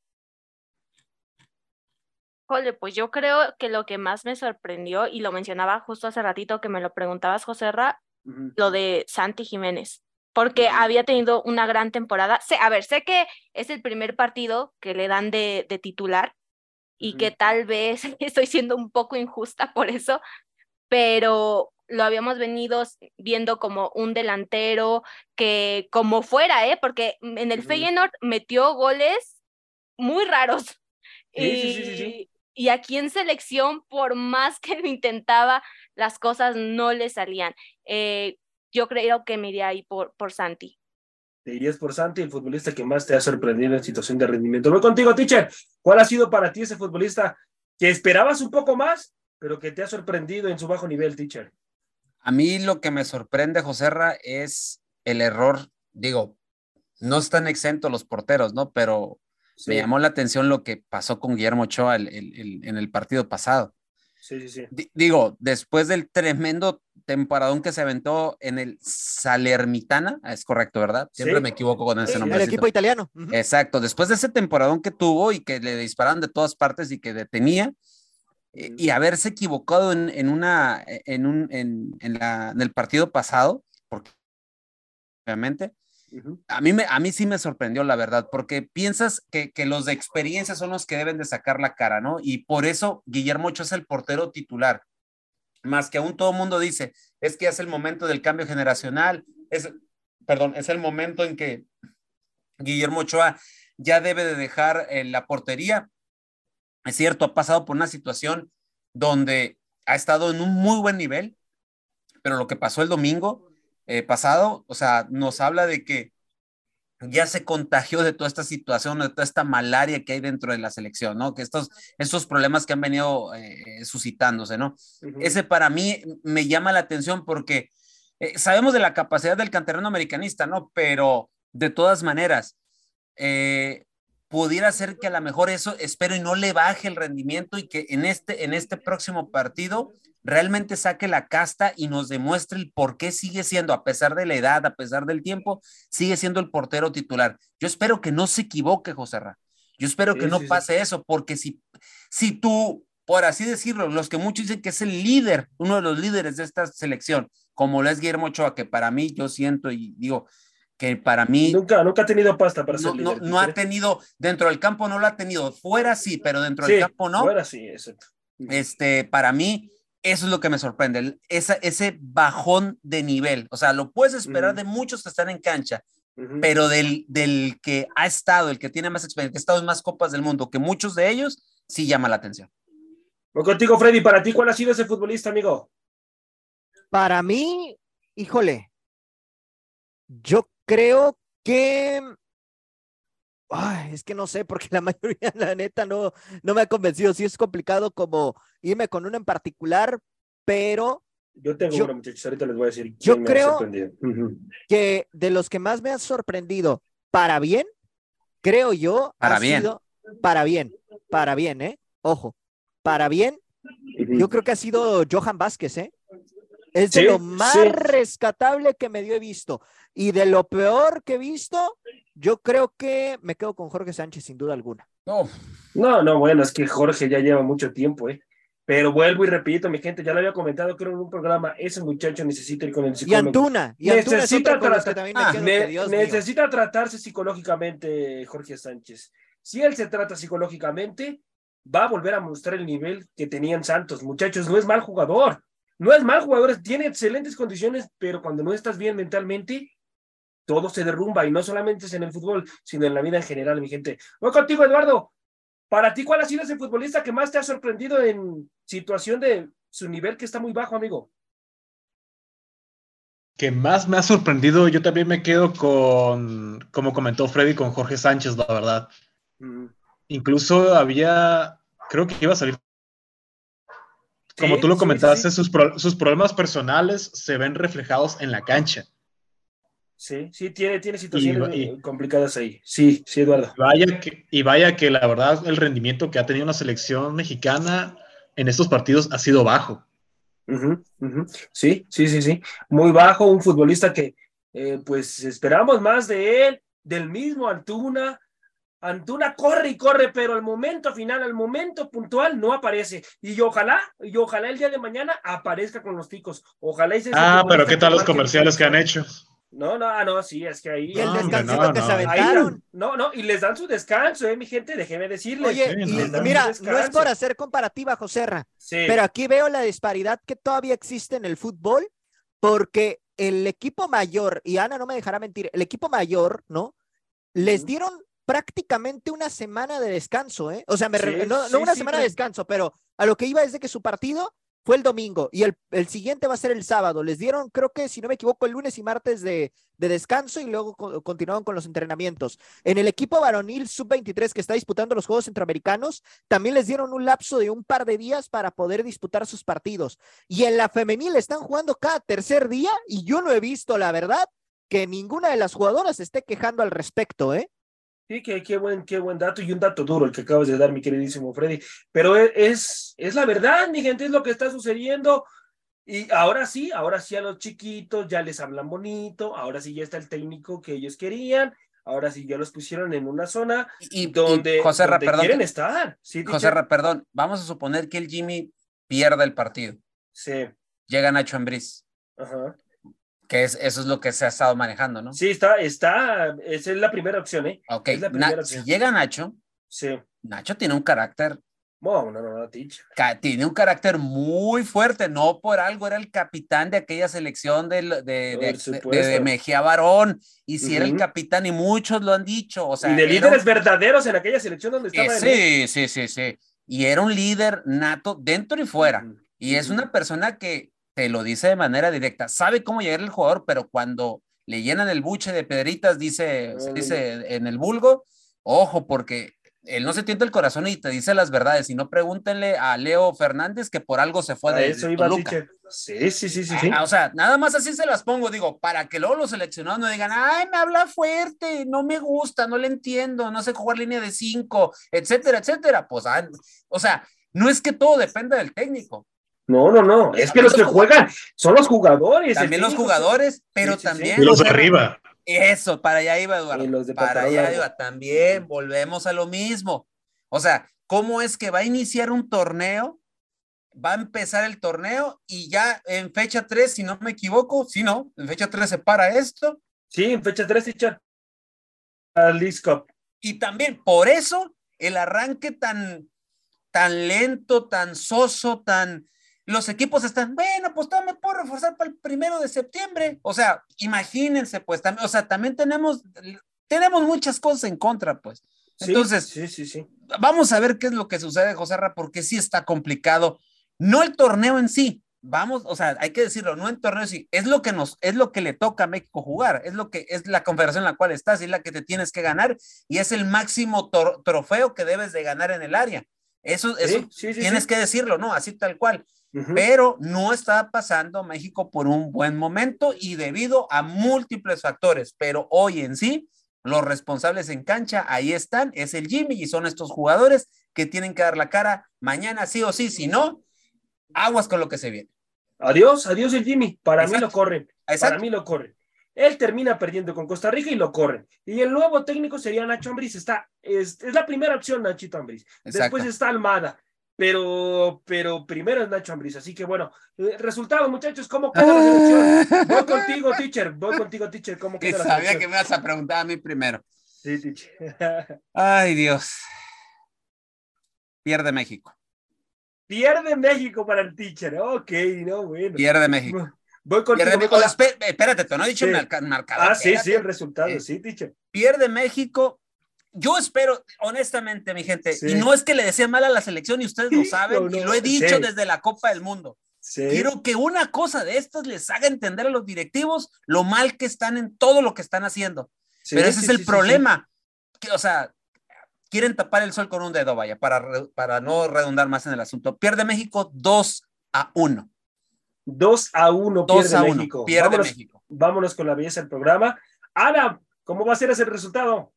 [SPEAKER 3] pues yo creo que lo que más me sorprendió, y lo mencionaba justo hace ratito que me lo preguntabas, José Ra, lo de Santi Jiménez, porque había tenido una gran temporada. Sé, a ver, sé que es el primer partido que le dan de, de titular y que tal vez estoy siendo un poco injusta por eso, pero lo habíamos venido viendo como un delantero que como fuera, ¿eh? Porque en el Feyenoord metió goles muy raros.
[SPEAKER 1] Sí, sí, sí,
[SPEAKER 3] y aquí en selección, por más que lo intentaba, las cosas no le salían. Eh, yo creo que me iría ahí por, por Santi.
[SPEAKER 1] Te irías por Santi, el futbolista que más te ha sorprendido en situación de rendimiento. Voy contigo, teacher. ¿Cuál ha sido para ti ese futbolista que esperabas un poco más, pero que te ha sorprendido en su bajo nivel, teacher?
[SPEAKER 4] A mí lo que me sorprende, Joserra, es el error. Digo, no están exentos los porteros, ¿no? Pero me llamó la atención lo que pasó con Guillermo Ochoa en el partido pasado.
[SPEAKER 1] Sí, sí, sí.
[SPEAKER 4] digo, después del tremendo temporadón que se aventó en el Salermitana, es correcto, ¿verdad? Siempre me equivoco con ese nombre.
[SPEAKER 5] El equipo italiano.
[SPEAKER 4] Exacto, después de ese temporadón que tuvo y que le dispararon de todas partes y que detenía, eh, y haberse equivocado en, una, en, un, en, la, en el partido pasado, porque obviamente, a, mí me, a mí sí me sorprendió, la verdad, porque piensas que, que, los de experiencia son los que deben de sacar la cara, ¿no? Y por eso Guillermo Ochoa es el portero titular. Más que aún todo mundo dice, es que es el momento del cambio generacional, es, perdón, es el momento en que Guillermo Ochoa ya debe de dejar eh, la portería. Es cierto, ha pasado por una situación donde ha estado en un muy buen nivel, pero lo que pasó el domingo eh, pasado, o sea, nos habla de que ya se contagió de toda esta situación, de toda esta malaria que hay dentro de la selección, ¿no? Que estos, estos problemas que han venido eh, suscitándose, ¿no? Ese para mí me llama la atención porque eh, sabemos de la capacidad del canterano americanista, ¿no? Pero de todas maneras, pudiera ser que a lo mejor eso, espero, y no le baje el rendimiento y que en este, en este próximo partido realmente saque la casta y nos demuestre el por qué sigue siendo, a pesar de la edad, a pesar del tiempo, sigue siendo el portero titular. Yo espero que no se equivoque, José Ra. Yo espero que no pase eso, porque si, si tú, por así decirlo, los que muchos dicen que es el líder, uno de los líderes de esta selección, como lo es Guillermo Ochoa, que para mí yo siento y digo que para mí...
[SPEAKER 1] Nunca, nunca ha tenido pasta para
[SPEAKER 4] ser
[SPEAKER 1] líder.
[SPEAKER 4] No, ha tenido, dentro del campo no lo ha tenido, fuera sí, pero dentro del campo no.
[SPEAKER 1] Fuera sí, exacto.
[SPEAKER 4] Este, para mí, eso es lo que me sorprende, esa, ese bajón de nivel. O sea, lo puedes esperar de muchos que están en cancha, pero del, del que ha estado, el que tiene más experiencia, que ha estado en más copas del mundo, que muchos de ellos, sí llama la atención.
[SPEAKER 1] Voy contigo, Freddy. Para ti, ¿cuál ha sido ese futbolista, amigo?
[SPEAKER 5] Para mí, híjole, yo creo que es que no sé, porque la mayoría, la neta, no, no me ha convencido. Sí es complicado como irme con uno en particular, pero...
[SPEAKER 1] Yo tengo una, muchachos, ahorita les voy a decir.
[SPEAKER 5] Yo creo que de los que más me han sorprendido, para bien, creo yo,
[SPEAKER 4] para bien.
[SPEAKER 5] para bien, para bien, ¿eh? Ojo, para bien, yo creo que ha sido Johan Vázquez, ¿eh? Es de lo más rescatable que me dio he visto. Y de lo peor que he visto, yo creo que me quedo con Jorge Sánchez sin duda alguna.
[SPEAKER 1] No, no, no, bueno, es que Jorge ya lleva mucho tiempo, ¿eh? Pero vuelvo y repito, mi gente, ya lo había comentado, creo en un programa, ese muchacho necesita ir con el psicólogo.
[SPEAKER 5] Y Antuna, y
[SPEAKER 1] necesita, necesita tratarse psicológicamente, Jorge Sánchez. Si él se trata psicológicamente, va a volver a mostrar el nivel que tenían Santos. Muchachos, no es mal jugador, no es mal jugador, tiene excelentes condiciones, pero cuando no estás bien mentalmente, todo se derrumba y no solamente es en el fútbol, sino en la vida en general, mi gente. Voy contigo, Eduardo. Para ti, ¿cuál ha sido ese futbolista que más te ha sorprendido en situación de su nivel que está muy bajo, amigo?
[SPEAKER 2] Que más me ha sorprendido, yo también me quedo con, como comentó Freddy, con Jorge Sánchez, la verdad. Mm. Incluso había, creo que iba a salir como tú lo comentaste, sus, sus, problemas personales se ven reflejados en la cancha.
[SPEAKER 1] Sí, sí, tiene, tiene situaciones complicadas ahí. Sí, sí, Eduardo.
[SPEAKER 2] Vaya que, y vaya que la verdad el rendimiento que ha tenido la selección mexicana en estos partidos ha sido bajo.
[SPEAKER 1] Sí, sí, sí, sí. Muy bajo, un futbolista que eh, pues esperamos más de él, del mismo Antuna. Antuna corre y corre, pero al momento final, al momento puntual, no aparece. Y ojalá, y ojalá el día de mañana aparezca con los ticos. Ojalá y
[SPEAKER 2] Ah, pero ¿qué tal los comerciales que han hecho?
[SPEAKER 1] No, no, no, sí, es que ahí.
[SPEAKER 5] Y el descansito que se aventaron.
[SPEAKER 1] no, no, y les dan su descanso, eh, mi gente, déjeme decirles.
[SPEAKER 5] Oye, mira, no es por hacer comparativa, Joserra, pero aquí veo la disparidad que todavía existe en el fútbol, porque el equipo mayor, y Ana no me dejará mentir, el equipo mayor, ¿no? Les dieron prácticamente una semana de descanso, ¿eh? O sea, me re- no,
[SPEAKER 1] sí,
[SPEAKER 5] no una
[SPEAKER 1] sí,
[SPEAKER 5] semana de descanso, pero a lo que iba es de que su partido fue el domingo y el, el siguiente va a ser el sábado. Les dieron, creo que, si no me equivoco, el lunes y martes de, de descanso y luego co- continuaron con los entrenamientos. En el equipo varonil sub-23 que está disputando los Juegos Centroamericanos, también les dieron un lapso de un par de días para poder disputar sus partidos. Y en la femenil están jugando cada tercer día y yo no he visto, la verdad, que ninguna de las jugadoras esté quejando al respecto, ¿eh?
[SPEAKER 1] Sí, qué, qué buen, qué buen dato y un dato duro el que acabas de dar, mi queridísimo Freddy. Pero e- es, es la verdad, mi gente, es lo que está sucediendo. Y ahora sí, ahora sí a los chiquitos ya les hablan bonito, ahora sí ya está el técnico que ellos querían, ahora sí ya los pusieron en una zona
[SPEAKER 4] Y,
[SPEAKER 1] donde,
[SPEAKER 4] y José Ra,
[SPEAKER 1] donde
[SPEAKER 4] perdón,
[SPEAKER 1] quieren estar. Sí,
[SPEAKER 4] José? Ra, perdón, vamos a suponer que el Jimmy pierda el partido.
[SPEAKER 1] Sí,
[SPEAKER 4] Llega Nacho Ambriz,
[SPEAKER 1] ajá.
[SPEAKER 4] Que es, eso es lo que se ha estado manejando, ¿no?
[SPEAKER 1] Sí, está, está, esa es la primera opción, ¿eh?
[SPEAKER 4] Ok,
[SPEAKER 1] es la
[SPEAKER 4] Na-
[SPEAKER 1] primera
[SPEAKER 4] si llega Nacho,
[SPEAKER 1] Sí.
[SPEAKER 4] Nacho tiene un carácter,
[SPEAKER 1] No, no, no,
[SPEAKER 4] tiene un carácter muy fuerte, no por algo era el capitán de aquella selección de, de, de- de- Mejía Barón, y si era el capitán, y muchos lo han dicho, o sea,
[SPEAKER 1] y de líderes
[SPEAKER 4] un-
[SPEAKER 1] verdaderos en aquella selección donde
[SPEAKER 4] eh,
[SPEAKER 1] estaba
[SPEAKER 4] sí, sí, sí, sí, y era un líder nato dentro y fuera, y es una persona que te lo dice de manera directa, sabe cómo llegar el jugador, pero cuando le llenan el buche de pedritas, dice, se dice en el vulgo, ojo, porque él no se tienta el corazón y te dice las verdades, y no pregúntenle a Leo Fernández que por algo se fue
[SPEAKER 1] A
[SPEAKER 4] de,
[SPEAKER 1] eso
[SPEAKER 4] de
[SPEAKER 1] iba,
[SPEAKER 4] Toluca.
[SPEAKER 1] Sí, sí, sí, sí. sí.
[SPEAKER 4] Ah, o sea, nada más así se las pongo, digo, para que luego los seleccionados no digan, ay, me habla fuerte, no me gusta, no le entiendo, no sé jugar línea de cinco, etcétera, etcétera. Pues, ah, o sea, no es que todo dependa del técnico,
[SPEAKER 1] No, no, no. Es que los que juegan son los jugadores.
[SPEAKER 4] también los jugadores, pero
[SPEAKER 1] Sí, sí, sí.
[SPEAKER 4] también.
[SPEAKER 2] Y los de arriba.
[SPEAKER 4] Eso, para allá iba Eduardo.
[SPEAKER 1] Y los de
[SPEAKER 4] para allá iba. También volvemos a lo mismo. O sea, ¿cómo es que va a iniciar un torneo? Va a empezar el torneo y ya en fecha 3, si no me equivoco, si no, en fecha 3 se para esto.
[SPEAKER 1] Sí, en fecha 3, teacher. Al Leagues Cup.
[SPEAKER 4] Y también por eso el arranque tan, tan lento, tan soso, tan... Los equipos están, bueno, pues todavía me puedo reforzar para el primero de septiembre. O sea, imagínense, pues, también, o sea, también tenemos, tenemos muchas cosas en contra, pues. Entonces,
[SPEAKER 1] Sí, sí, sí.
[SPEAKER 4] vamos a ver qué es lo que sucede, José Ra, porque sí está complicado. No el torneo en sí, vamos, o sea, hay que decirlo, no el torneo en sí, es lo que nos, es lo que le toca a México jugar, es lo que es la confederación en la cual estás y es la que te tienes que ganar y es el máximo trofeo que debes de ganar en el área. Eso, eso tienes que decirlo, ¿no? Así tal cual. Pero no está pasando México por un buen momento y debido a múltiples factores, pero hoy en sí, los responsables en cancha, ahí están, es el Jimmy y son estos jugadores que tienen que dar la cara mañana sí o sí, si no, aguas con lo que se viene.
[SPEAKER 1] Adiós, adiós el Jimmy. Para mí lo corren. Para mí lo corren. Él termina perdiendo con Costa Rica y lo corren. Y el nuevo técnico sería Nacho Ambriz. Está, es, es la primera opción, Nachito Ambriz. Después está Almada. Pero, pero primero es Nacho Ambriz. Así que bueno, eh, resultados, muchachos, ¿cómo queda la selección? Voy contigo, teacher. Voy contigo, teacher. ¿Cómo
[SPEAKER 4] Que
[SPEAKER 1] queda la
[SPEAKER 4] sabía que me vas a preguntar a mí primero.
[SPEAKER 1] Sí, teacher.
[SPEAKER 4] Ay, Dios. Pierde México.
[SPEAKER 1] Pierde México para el teacher. Ok, no, bueno.
[SPEAKER 4] Pierde México.
[SPEAKER 1] Voy contigo.
[SPEAKER 4] Pierde
[SPEAKER 1] voy con
[SPEAKER 4] Espérate, te no he dicho
[SPEAKER 1] Sí.
[SPEAKER 4] marcador.
[SPEAKER 1] Ah, sí, sí, el resultado.
[SPEAKER 4] Eh,
[SPEAKER 1] Sí, teacher.
[SPEAKER 4] pierde México. Yo espero, honestamente, mi gente,
[SPEAKER 1] Sí.
[SPEAKER 4] y no es que le decía mal a la selección y ustedes lo saben,
[SPEAKER 1] no,
[SPEAKER 4] y lo he dicho
[SPEAKER 1] sí.
[SPEAKER 4] desde la Copa del Mundo.
[SPEAKER 1] Sí.
[SPEAKER 4] Quiero que una cosa de estas les haga entender a los directivos lo mal que están en todo lo que están haciendo. Pero ese es el problema. Que, o sea, quieren tapar el sol con un dedo, vaya, para, para no redundar más en el asunto. Pierde México 2 a 1.
[SPEAKER 1] 2 a 1
[SPEAKER 4] 2
[SPEAKER 1] pierde
[SPEAKER 4] a 1.
[SPEAKER 1] México.
[SPEAKER 4] Pierde
[SPEAKER 1] vámonos,
[SPEAKER 4] México.
[SPEAKER 1] vámonos con la belleza del programa. Ana, ¿cómo va a ser ese resultado?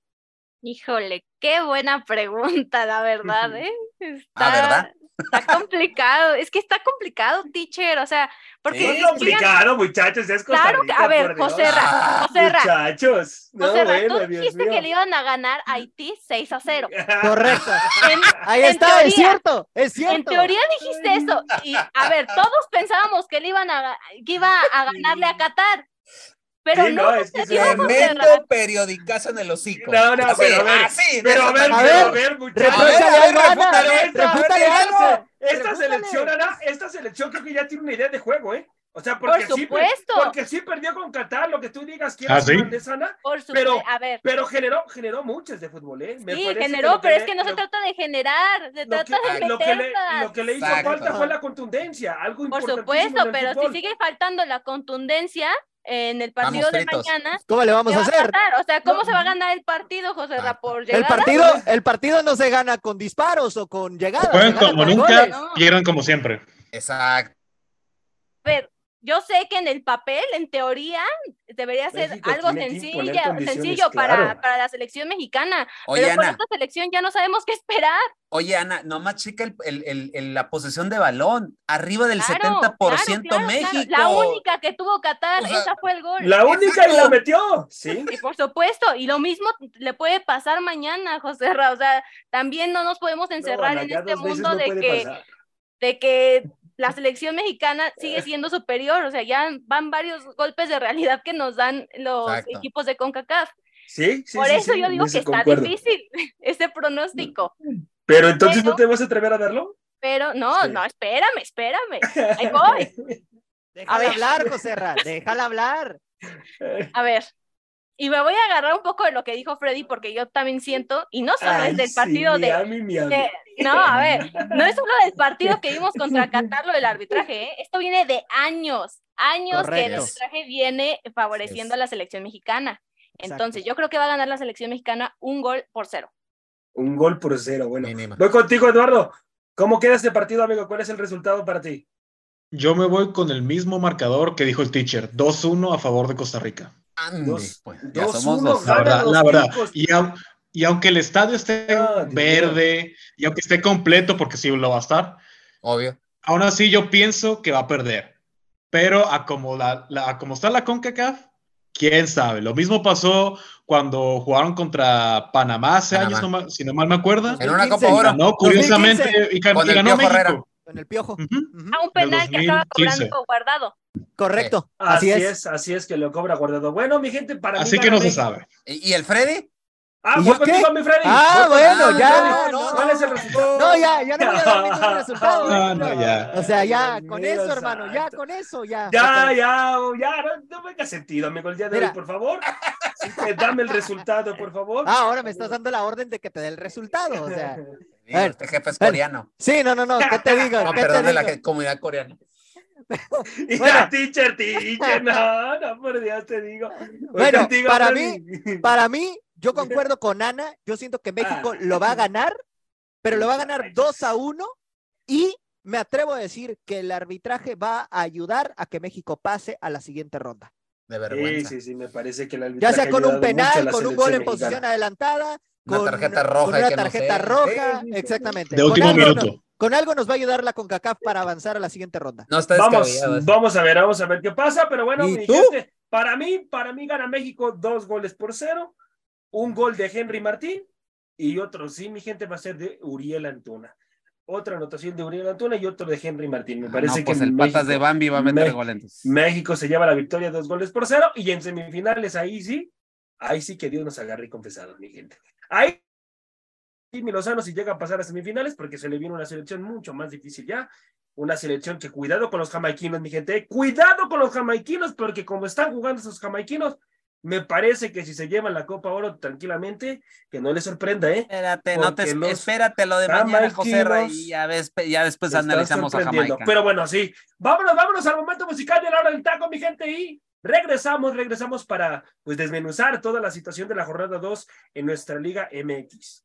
[SPEAKER 3] Híjole, qué buena pregunta, la verdad, ¿eh? Está,
[SPEAKER 4] Ah, ¿verdad?
[SPEAKER 3] Está complicado, es que está complicado, teacher, o sea, porque
[SPEAKER 1] Es complicado, muchachos. Es Costa
[SPEAKER 3] Claro que, a ver. José Ra,
[SPEAKER 4] Ah,
[SPEAKER 3] José Ra,
[SPEAKER 1] Muchachos. No,
[SPEAKER 3] José Ra, tú
[SPEAKER 1] Dios
[SPEAKER 3] dijiste que le iban a ganar a Haití 6 a 0.
[SPEAKER 5] Correcto.
[SPEAKER 3] En,
[SPEAKER 5] Ahí
[SPEAKER 3] en
[SPEAKER 5] está,
[SPEAKER 3] teoría,
[SPEAKER 5] es cierto, es cierto.
[SPEAKER 3] En teoría dijiste eso. Y a ver, todos pensábamos que, le iban a, que iba a ganarle a Qatar. Pero
[SPEAKER 1] Sí,
[SPEAKER 3] no,
[SPEAKER 1] no, es que
[SPEAKER 4] Tremendo periodicazo en el hocico.
[SPEAKER 1] No, no,
[SPEAKER 4] Así,
[SPEAKER 1] pero a ver,
[SPEAKER 4] así,
[SPEAKER 1] Pero a ver, a ver, muchachos. Esta,
[SPEAKER 5] refútale
[SPEAKER 1] esta-
[SPEAKER 5] algo.
[SPEAKER 1] Esta
[SPEAKER 5] Refútale.
[SPEAKER 1] selección, Ana, esta selección creo que ya tiene una idea de juego, ¿eh? O sea, porque,
[SPEAKER 3] Por
[SPEAKER 1] sí, porque sí perdió con Qatar, lo que tú digas, que
[SPEAKER 2] ¿Ah, sí?
[SPEAKER 1] de sana,
[SPEAKER 3] Por
[SPEAKER 1] Pero-
[SPEAKER 3] supuesto, a ver.
[SPEAKER 1] pero generó, generó muchas de fútbol, ¿eh? Me
[SPEAKER 3] Sí, generó, pero es que no se trata de generar, se trata
[SPEAKER 1] que,
[SPEAKER 3] de
[SPEAKER 1] lo que le,
[SPEAKER 3] meterlas.
[SPEAKER 1] lo que le hizo
[SPEAKER 4] Exacto.
[SPEAKER 1] falta fue la contundencia, algo
[SPEAKER 3] Por
[SPEAKER 1] importantísimo
[SPEAKER 3] supuesto, pero si sigue faltando la contundencia en el partido
[SPEAKER 4] Vamos
[SPEAKER 3] de
[SPEAKER 4] fritos.
[SPEAKER 3] mañana,
[SPEAKER 5] ¿Cómo le vamos
[SPEAKER 3] ¿qué
[SPEAKER 5] a hacer?
[SPEAKER 3] O sea, ¿cómo
[SPEAKER 1] No.
[SPEAKER 3] se va a ganar el partido, José Ra? ¿Por
[SPEAKER 5] El partido, el partido no se gana con disparos o con llegadas.
[SPEAKER 2] Juegan como nunca,
[SPEAKER 5] goles.
[SPEAKER 3] No.
[SPEAKER 2] pierden como siempre.
[SPEAKER 4] Exacto.
[SPEAKER 3] A ver, yo sé que en el papel, en teoría, debería ser
[SPEAKER 1] México
[SPEAKER 3] algo
[SPEAKER 1] condiciones,
[SPEAKER 3] sencillo para,
[SPEAKER 1] claro.
[SPEAKER 3] para la selección mexicana.
[SPEAKER 4] Oye,
[SPEAKER 3] pero con
[SPEAKER 4] Ana,
[SPEAKER 3] esta selección ya no sabemos qué esperar.
[SPEAKER 4] oye, Ana, nomás checa el, el- el- el- la posesión de balón. Arriba del
[SPEAKER 3] Claro,
[SPEAKER 4] 70%
[SPEAKER 3] claro, claro,
[SPEAKER 4] México.
[SPEAKER 3] claro. La única que tuvo Qatar,
[SPEAKER 4] O sea,
[SPEAKER 3] esa fue el gol.
[SPEAKER 1] La única y la metió, ¿sí?
[SPEAKER 3] Y por supuesto, y lo mismo le puede pasar mañana, José Ra. O sea, también no nos podemos encerrar
[SPEAKER 1] No,
[SPEAKER 3] en este mundo
[SPEAKER 1] no
[SPEAKER 3] de que,
[SPEAKER 1] pasar.
[SPEAKER 3] de que la selección mexicana sigue siendo superior. O sea, ya van varios golpes de realidad que nos dan los
[SPEAKER 4] Exacto.
[SPEAKER 3] equipos de CONCACAF.
[SPEAKER 1] Sí, sí,
[SPEAKER 3] Por
[SPEAKER 1] sí,
[SPEAKER 3] eso
[SPEAKER 1] sí,
[SPEAKER 3] yo digo que está
[SPEAKER 1] concuerdo.
[SPEAKER 3] difícil ese pronóstico.
[SPEAKER 1] Pero entonces
[SPEAKER 3] Pero-
[SPEAKER 1] no te vas a atrever a verlo.
[SPEAKER 3] Pero no,
[SPEAKER 1] Sí.
[SPEAKER 3] no, espérame, espérame. Ahí voy.
[SPEAKER 5] Déjala
[SPEAKER 3] ver.
[SPEAKER 5] hablar, José Ra, déjala hablar.
[SPEAKER 3] A ver. Y me voy a agarrar un poco de lo que dijo Freddy, porque yo también siento, y no solo
[SPEAKER 1] Ay,
[SPEAKER 3] es del
[SPEAKER 1] sí,
[SPEAKER 3] partido de,
[SPEAKER 1] Miami, Miami.
[SPEAKER 3] de- No, a ver, no es solo del partido que vimos contra Qatar lo del arbitraje, ¿eh? Esto viene de años, años que el arbitraje viene favoreciendo a la selección mexicana. Entonces, yo creo que va a ganar la selección mexicana un gol por cero.
[SPEAKER 1] Un gol por cero, bueno.
[SPEAKER 4] Mínima.
[SPEAKER 1] Voy contigo, Eduardo. ¿Cómo queda este partido, amigo? ¿Cuál es el resultado para ti?
[SPEAKER 2] Yo me voy con el mismo marcador que dijo el teacher, 2-1 a favor de Costa Rica.
[SPEAKER 4] Ande,
[SPEAKER 1] Dos-
[SPEAKER 4] pues, ya
[SPEAKER 1] dos,
[SPEAKER 4] somos
[SPEAKER 1] uno,
[SPEAKER 4] dos.
[SPEAKER 2] La verdad,
[SPEAKER 1] los
[SPEAKER 2] la verdad. Y, au- y aunque el estadio esté
[SPEAKER 1] Ah, Dios
[SPEAKER 2] verde, y aunque esté completo, porque sí lo va a estar,
[SPEAKER 4] Obvio.
[SPEAKER 2] aún así yo pienso que va a perder. Pero a como, la, la- a como está la CONCACAF, quién sabe. Lo mismo pasó cuando jugaron contra Panamá hace
[SPEAKER 4] Panamá.
[SPEAKER 2] años, no si no mal me acuerdo.
[SPEAKER 4] En una
[SPEAKER 5] 2015,
[SPEAKER 4] Copa Oro.
[SPEAKER 2] Ganó curiosamente
[SPEAKER 5] 2015,
[SPEAKER 2] y, ganó México.
[SPEAKER 4] Herrera.
[SPEAKER 5] Con el piojo.
[SPEAKER 2] Ujú.
[SPEAKER 5] Ujú.
[SPEAKER 3] A un penal que estaba
[SPEAKER 2] 2015.
[SPEAKER 3] cobrando guardado.
[SPEAKER 5] Correcto.
[SPEAKER 1] Así,
[SPEAKER 5] Así
[SPEAKER 1] es.
[SPEAKER 5] es.
[SPEAKER 1] así es que lo cobra guardado. Bueno, mi gente, para
[SPEAKER 2] Así
[SPEAKER 1] mí
[SPEAKER 2] que no se sabe.
[SPEAKER 4] ¿Y, el Freddy?
[SPEAKER 1] Ah,
[SPEAKER 5] ¿Y
[SPEAKER 1] voy
[SPEAKER 5] yo qué?
[SPEAKER 1] contigo, mi Freddy.
[SPEAKER 5] Ah, bueno, ya.
[SPEAKER 4] No,
[SPEAKER 1] ¿Cuál
[SPEAKER 4] no.
[SPEAKER 1] es el resultado?
[SPEAKER 5] No, ya, ya no voy a dar ningún resultado.
[SPEAKER 2] Ah, no, ya.
[SPEAKER 5] O sea, ya,
[SPEAKER 1] Dios
[SPEAKER 5] con eso, hermano, ya con eso, ya.
[SPEAKER 1] Ya, ya, ya, no, no venga sentido, amigo, el día de
[SPEAKER 5] Mira.
[SPEAKER 1] hoy, por favor. Sí, que dame el resultado, por favor.
[SPEAKER 5] Ah, ahora me estás dando la orden de que te dé el resultado, o sea.
[SPEAKER 4] Digo, este jefe es coreano.
[SPEAKER 5] Sí, no, no, no, ¿qué te digo?
[SPEAKER 4] No,
[SPEAKER 5] ¿Qué te
[SPEAKER 4] perdón de la comunidad coreana.
[SPEAKER 1] Y
[SPEAKER 5] bueno.
[SPEAKER 1] la teacher, teacher, no, no, por Dios te digo. Voy
[SPEAKER 5] Bueno,
[SPEAKER 1] contigo,
[SPEAKER 5] para
[SPEAKER 1] Freddy.
[SPEAKER 5] Para mí, yo concuerdo con Ana, yo siento que México lo va a ganar, pero lo va a ganar 2 a 1 y me atrevo a decir que el arbitraje va a ayudar a que México pase a la siguiente ronda.
[SPEAKER 4] De
[SPEAKER 1] Sí,
[SPEAKER 4] vergüenza.
[SPEAKER 1] sí, sí, me parece que
[SPEAKER 5] Ya sea con un penal, con un gol en
[SPEAKER 1] posición
[SPEAKER 5] posición adelantada,
[SPEAKER 4] Una
[SPEAKER 5] con
[SPEAKER 4] tarjeta roja
[SPEAKER 5] con una
[SPEAKER 4] que no
[SPEAKER 5] tarjeta
[SPEAKER 4] sé.
[SPEAKER 5] roja,
[SPEAKER 1] Sí, sí, sí.
[SPEAKER 5] exactamente.
[SPEAKER 2] De
[SPEAKER 5] Con
[SPEAKER 2] último
[SPEAKER 5] algo
[SPEAKER 2] minuto.
[SPEAKER 5] Con algo nos va a ayudar la CONCACAF para avanzar a la siguiente ronda.
[SPEAKER 4] No está
[SPEAKER 1] Vamos, vamos a ver, vamos a ver qué pasa, pero bueno,
[SPEAKER 5] ¿Y
[SPEAKER 1] mi
[SPEAKER 5] tú?
[SPEAKER 1] gente, para mí, para mí gana México dos goles por cero, un gol de Henry Martín y otro, sí, mi gente va a ser de Uriel Antuna. Otra anotación de Uriel Antuna y otro de Henry Martín. Me
[SPEAKER 4] Ah,
[SPEAKER 1] parece
[SPEAKER 4] no, pues
[SPEAKER 1] que
[SPEAKER 4] el patas
[SPEAKER 1] México-
[SPEAKER 4] de Bambi va a meter
[SPEAKER 1] Me-
[SPEAKER 4] gol entonces.
[SPEAKER 1] México se lleva la victoria dos goles por cero y en semifinales ahí sí, ahí sí que Dios nos agarre confesados, mi gente. Ahí Jimmy Lozano si llega a pasar a semifinales porque se le viene una selección mucho más difícil ya, una selección que cuidado con los jamaiquinos, mi gente, cuidado con los jamaiquinos porque como están jugando esos jamaiquinos, me parece que si se llevan la Copa Oro tranquilamente, que no les sorprenda, ¿eh?
[SPEAKER 4] Espérate, no te espérate lo de mañana, José
[SPEAKER 1] jamaiquinos
[SPEAKER 4] y ya, ves, ya después analizamos a. Jamaica.
[SPEAKER 1] Pero bueno, sí. Vámonos, vámonos al momento musical de la hora del taco, mi gente. Y regresamos, regresamos para pues desmenuzar toda la situación de la jornada 2 en nuestra Liga MX.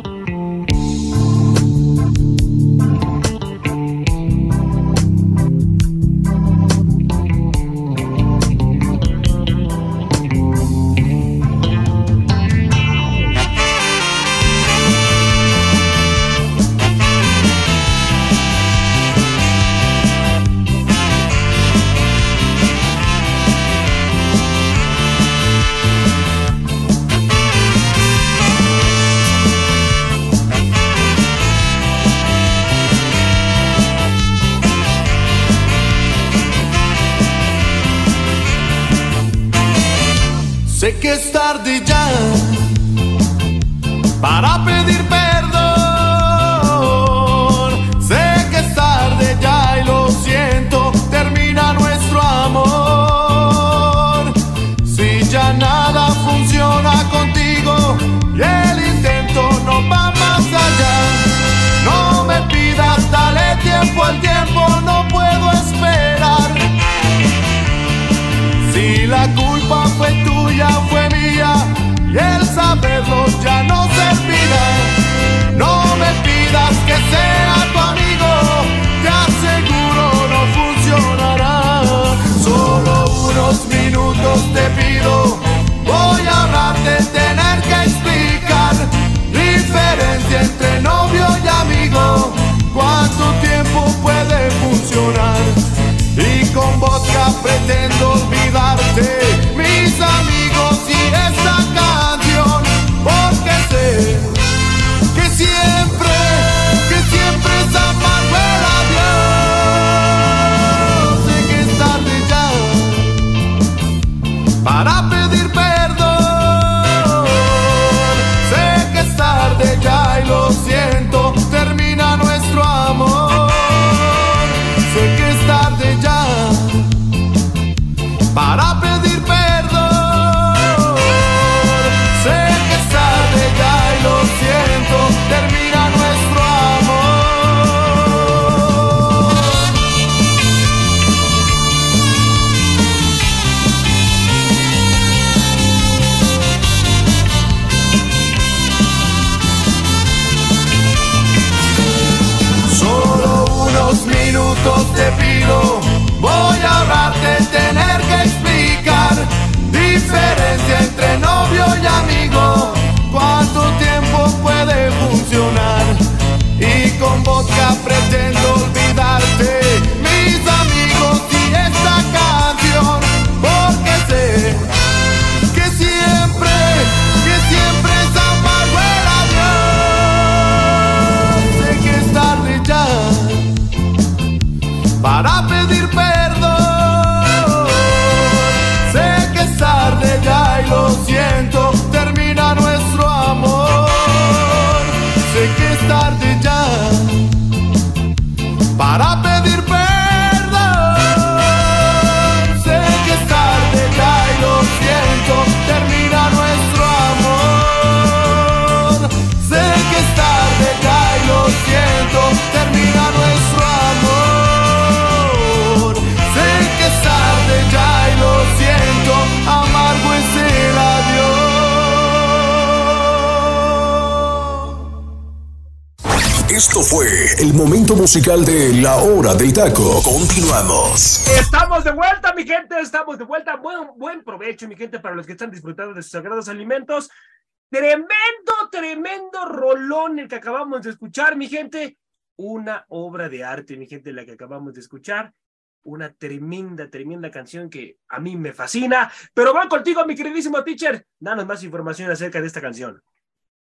[SPEAKER 6] Musical de La Hora del Taco. Continuamos.
[SPEAKER 1] Estamos de vuelta, mi gente, estamos de vuelta. Buen, buen provecho, mi gente, para los que están disfrutando de sus sagrados alimentos. Tremendo, tremendo rolón el que acabamos de escuchar, mi gente. Una obra de arte, mi gente, la que acabamos de escuchar. Una tremenda, tremenda canción que a mí me fascina. Pero van contigo, mi queridísimo teacher. Danos más información acerca de esta canción.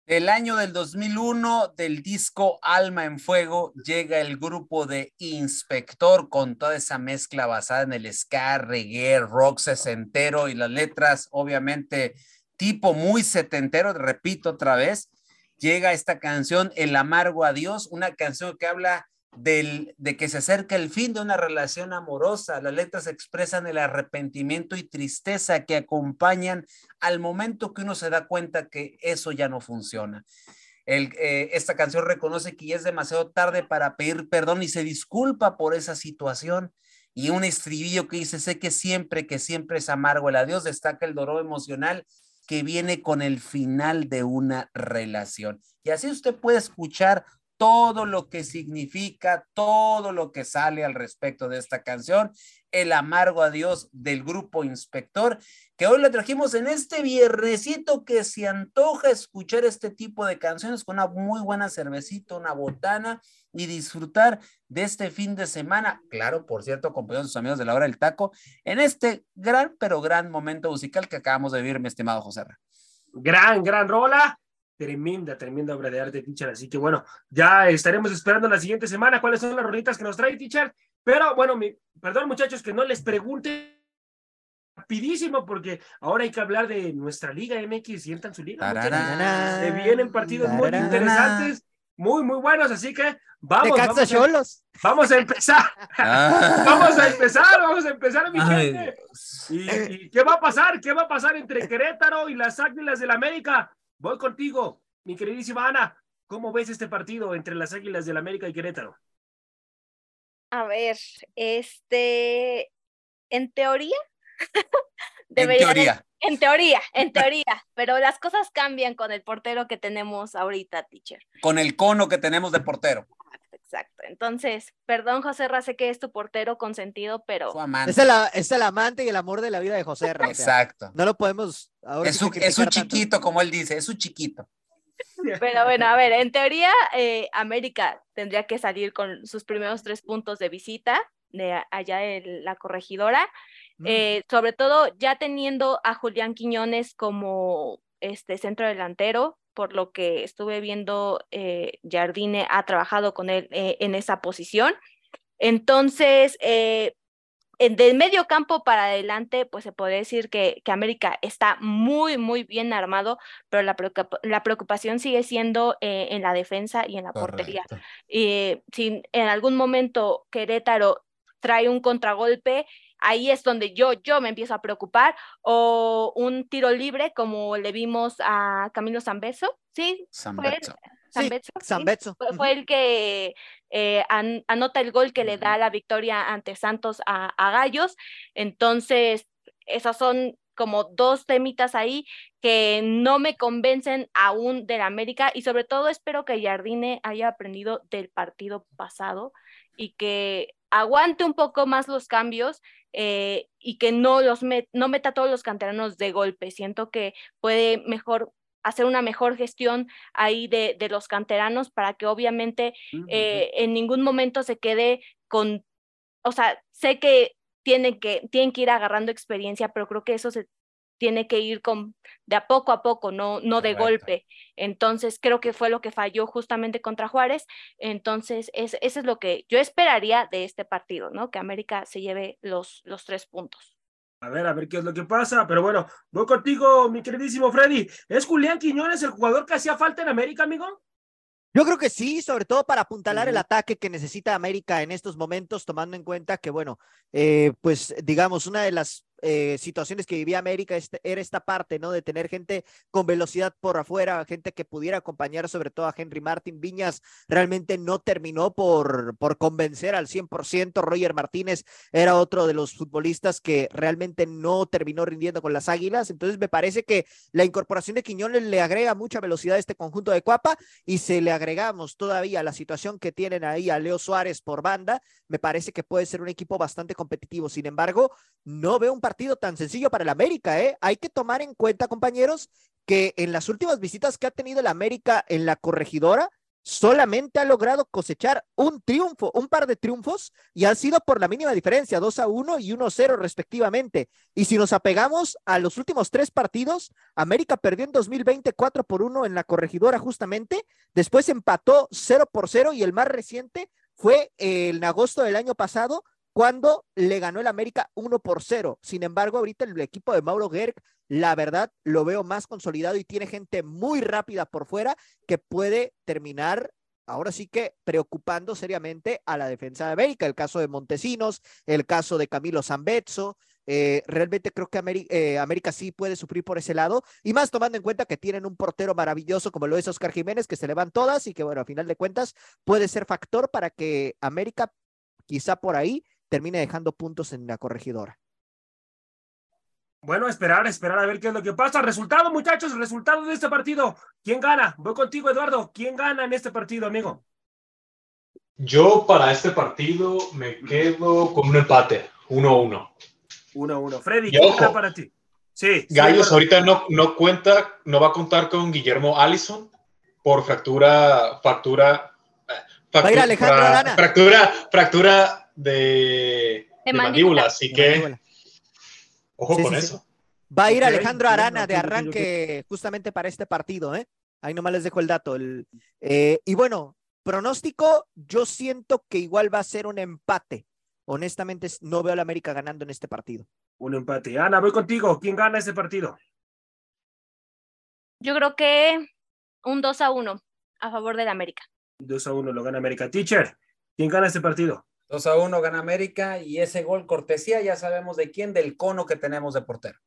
[SPEAKER 4] El año del 2001 del disco Alma en Fuego llega el grupo de Inspector con toda esa mezcla basada en el ska, reggae, rock sesentero y las letras obviamente tipo muy setentero, repito otra vez, llega esta canción El amargo adiós, una canción que habla del, de que se acerca el fin de una relación amorosa. Las letras expresan el arrepentimiento y tristeza que acompañan al momento que uno se da cuenta que eso ya no funciona. El, eh, esta canción reconoce que ya es demasiado tarde para pedir perdón y se disculpa por esa situación. Y un estribillo que dice, sé que siempre, que siempre es amargo el adiós, destaca el dolor emocional que viene con el final de una relación. Y así usted puede escuchar todo lo que significa, todo lo que sale al respecto de esta canción, El amargo adiós del grupo Inspector, que hoy le trajimos en este viernesito que se antoja escuchar este tipo de canciones con una muy buena cervecita, una botana y disfrutar de este fin de semana. Claro, por cierto, acompañados sus amigos de la hora del taco, en este gran, pero gran momento musical que acabamos de vivir, mi estimado José.
[SPEAKER 1] Gran, gran rola. Tremenda, tremenda obra de arte, teacher. Así que bueno, ya estaremos esperando la siguiente semana cuáles son las rolitas que nos trae, teacher. Pero bueno, mi, perdón, muchachos, que no les pregunte rapidísimo porque ahora hay que hablar de nuestra Liga MX. Sientan su liga. Se vienen partidos muy interesantes, muy, muy buenos. Así que vamos, vamos, a,
[SPEAKER 5] Cholos.
[SPEAKER 1] vamos a empezar.
[SPEAKER 4] Ah.
[SPEAKER 1] Vamos a empezar, vamos a empezar, mi
[SPEAKER 4] Ay,
[SPEAKER 1] gente. ¿Y, y qué va a pasar? ¿Qué va a pasar entre Querétaro y las Águilas del América? Voy contigo, mi queridísima Ana. ¿Cómo ves este partido entre las Águilas del América y Querétaro?
[SPEAKER 3] A ver, este, en teoría,
[SPEAKER 4] En
[SPEAKER 3] debería de-
[SPEAKER 4] teoría.
[SPEAKER 3] en teoría, en teoría, pero las cosas cambian con el portero que tenemos ahorita, teacher.
[SPEAKER 4] Con el cono que tenemos de portero.
[SPEAKER 3] Exacto. Entonces, perdón, José Ra, sé que es tu portero consentido, pero
[SPEAKER 4] Su amante.
[SPEAKER 5] Es el, es el amante y el amor de la vida de José Ra, o sea,
[SPEAKER 4] Exacto.
[SPEAKER 5] no lo podemos. ahora
[SPEAKER 4] Es
[SPEAKER 5] tanto.
[SPEAKER 4] chiquito, como él dice, es su chiquito.
[SPEAKER 3] Pero bueno, a ver, en teoría, eh, América tendría que salir con sus primeros tres puntos de visita de allá en la corregidora,
[SPEAKER 5] Mm.
[SPEAKER 3] eh, sobre todo ya teniendo a Julián Quiñones como este centro delantero, por lo que estuve viendo, eh, Jardine ha trabajado con él eh, en esa posición. Entonces, eh, en del medio campo para adelante, pues se puede decir que, que América está muy, muy bien armado, pero la, la preocupación sigue siendo eh, en la defensa y en la portería. Eh, si en algún momento Querétaro trae un contragolpe, ahí es donde yo, yo me empiezo a preocupar, o un tiro libre como le vimos a Camilo Zambeso, ¿sí?
[SPEAKER 5] Sí,
[SPEAKER 3] Zambeso, sí.
[SPEAKER 5] San Betso.
[SPEAKER 3] Fue, el que eh, an- anota el gol que le da la victoria ante Santos a, a Gallos. Entonces, esos son como dos temitas ahí que no me convencen aún del América y sobre todo espero que Jardine haya aprendido del partido pasado y que aguante un poco más los cambios eh, y que no los met- no meta a todos los canteranos de golpe. Siento que puede mejor hacer una mejor gestión ahí de, de los canteranos para que obviamente eh, en ningún momento se quede con, o sea, sé que tienen que, tienen que ir agarrando experiencia, pero creo que eso se tiene que ir con de a poco a poco, no, no de
[SPEAKER 4] Correcto.
[SPEAKER 3] golpe. Entonces, creo que fue lo que falló justamente contra Juárez. Entonces, es, eso es lo que yo esperaría de este partido, ¿no? Que América se lleve los, los tres puntos.
[SPEAKER 1] A ver, a ver qué es lo que pasa. Pero bueno, voy contigo, mi queridísimo Freddy. ¿Es Julián Quiñones el jugador que hacía falta en América, amigo?
[SPEAKER 5] Yo creo que sí, sobre todo para apuntalar el ataque que necesita América en estos momentos, tomando en cuenta que, bueno, eh, pues digamos, una de las eh, situaciones que vivía América este- era esta parte, ¿no? De tener gente con velocidad por afuera, gente que pudiera acompañar sobre todo a Henry Martin. Viñas realmente no terminó por, por convencer al 100%. Roger Martínez era otro de los futbolistas que realmente no terminó rindiendo con las Águilas. Entonces me parece que la incorporación de Quiñones le agrega mucha velocidad a este conjunto de Cuapa y se le agregamos todavía la situación que tienen ahí a Leo Suárez por banda, me parece que puede ser un equipo bastante competitivo. Sin embargo, no veo un partido tan sencillo para el América, ¿eh? Hay que tomar en cuenta, compañeros, que en las últimas visitas que ha tenido el América en la corregidora, solamente ha logrado cosechar un triunfo, un par de triunfos, y han sido por la mínima diferencia, 2 a 1 y 1 a 0 respectivamente. Y si nos apegamos a los últimos tres partidos, América perdió en 2020 4 por 1 en la corregidora justamente, después empató 0 por 0 y el más reciente fue en agosto del año pasado cuando le ganó el América 1 por 0. Sin embargo, ahorita el equipo de Mauro Gerg, la verdad, lo veo más consolidado y tiene gente muy rápida por fuera que puede terminar ahora sí que preocupando seriamente a la defensa de América. El caso de Montesinos, el caso de Camilo Zambezzo. eh, realmente creo que Ameri- eh, América sí puede sufrir por ese lado y más tomando en cuenta que tienen un portero maravilloso como lo es Oscar Jiménez que se le van todas y que bueno, a final de cuentas puede ser factor para que América quizá por ahí termine dejando puntos en la corregidora.
[SPEAKER 1] Bueno, esperar, esperar a ver qué es lo que pasa. Resultado, muchachos, resultado de este partido. ¿Quién gana? Voy contigo, Eduardo. ¿Quién gana en este partido, amigo?
[SPEAKER 2] Yo para este partido me quedo con un empate, 1-1.
[SPEAKER 1] 1-1. Freddy,
[SPEAKER 2] Y
[SPEAKER 1] ¿quién
[SPEAKER 2] ojo.
[SPEAKER 1] gana para ti? Sí.
[SPEAKER 2] Gallos ahorita no, no cuenta, no va a contar con Guillermo Allison por fractura, fractura, eh,
[SPEAKER 5] Va a ir Alejandro Arana.
[SPEAKER 2] fractura, fractura de, de
[SPEAKER 3] mandíbula.
[SPEAKER 2] mandíbula, así
[SPEAKER 5] De
[SPEAKER 2] que
[SPEAKER 5] mandíbula.
[SPEAKER 2] ojo
[SPEAKER 5] Sí,
[SPEAKER 2] con
[SPEAKER 5] sí, sí.
[SPEAKER 2] eso.
[SPEAKER 5] Va a ir Alejandro Arana de arranque justamente para este partido, ¿eh? Ahí nomás les dejo el dato. el- eh, y bueno, pronóstico, yo siento que igual va a ser un empate. Honestamente, no veo a la América ganando en este partido.
[SPEAKER 1] Un empate. Ana, voy contigo. ¿Quién gana este partido?
[SPEAKER 3] Yo creo que un 2 a 1 a favor del América.
[SPEAKER 1] 2 a 1 lo gana América. Teacher, ¿quién gana este partido?
[SPEAKER 4] 2 a 1 gana América y ese gol cortesía ya sabemos de quién, del cono que tenemos de portero.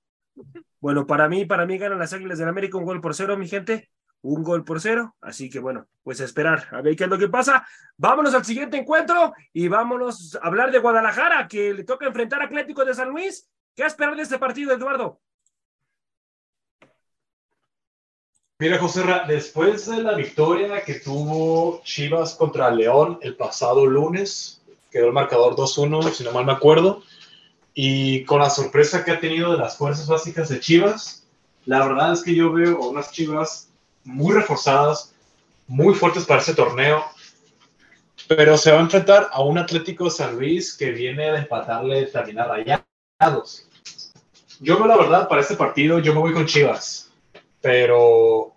[SPEAKER 1] Bueno, para mí, para mí ganan las Águilas del América un gol por cero, mi gente. Un gol por cero. Así que bueno, pues a esperar a ver qué es lo que pasa. Vámonos al siguiente encuentro y vámonos a hablar de Guadalajara, que le toca enfrentar a Atlético de San Luis. ¿Qué esperar de este partido, Eduardo?
[SPEAKER 2] Mira, José, después de la victoria que tuvo Chivas contra León el pasado lunes, quedó el marcador 2-1, si no mal me acuerdo, y con la sorpresa que ha tenido de las fuerzas básicas de Chivas, la verdad es que yo veo unas Chivas muy reforzadas, muy fuertes para este torneo, pero se va a enfrentar a un Atlético San Luis que viene de empatarle también a Rayados. Yo la verdad para este partido, yo me voy con Chivas pero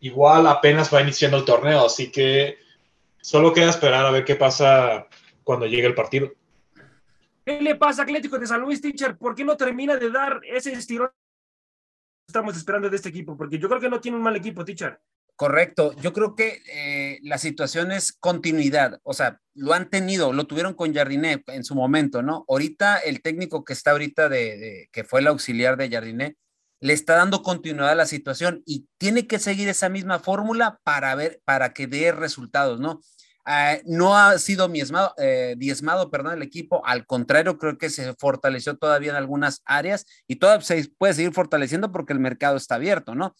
[SPEAKER 2] igual apenas va iniciando el torneo, así que solo queda esperar a ver qué pasa cuando llegue el partido.
[SPEAKER 1] ¿Qué le pasa a Atlético de San Luis, teacher? ¿Por qué no termina de dar ese estirón estamos esperando de este equipo? Porque yo creo que no tiene un mal equipo, teacher.
[SPEAKER 4] Correcto. Yo creo que eh, la situación es continuidad. O sea, lo han tenido, lo tuvieron con Jardiné en su momento, ¿no? Ahorita el técnico que está ahorita de que fue el auxiliar de Jardiné, le está dando continuidad a la situación y tiene que seguir esa misma fórmula para ver, para que dé resultados, ¿no? Ah, no ha sido diezmado, eh, diezmado, perdón, el equipo, al contrario, creo que se fortaleció todavía en algunas áreas y todavía se puede seguir fortaleciendo porque el mercado está abierto, ¿no?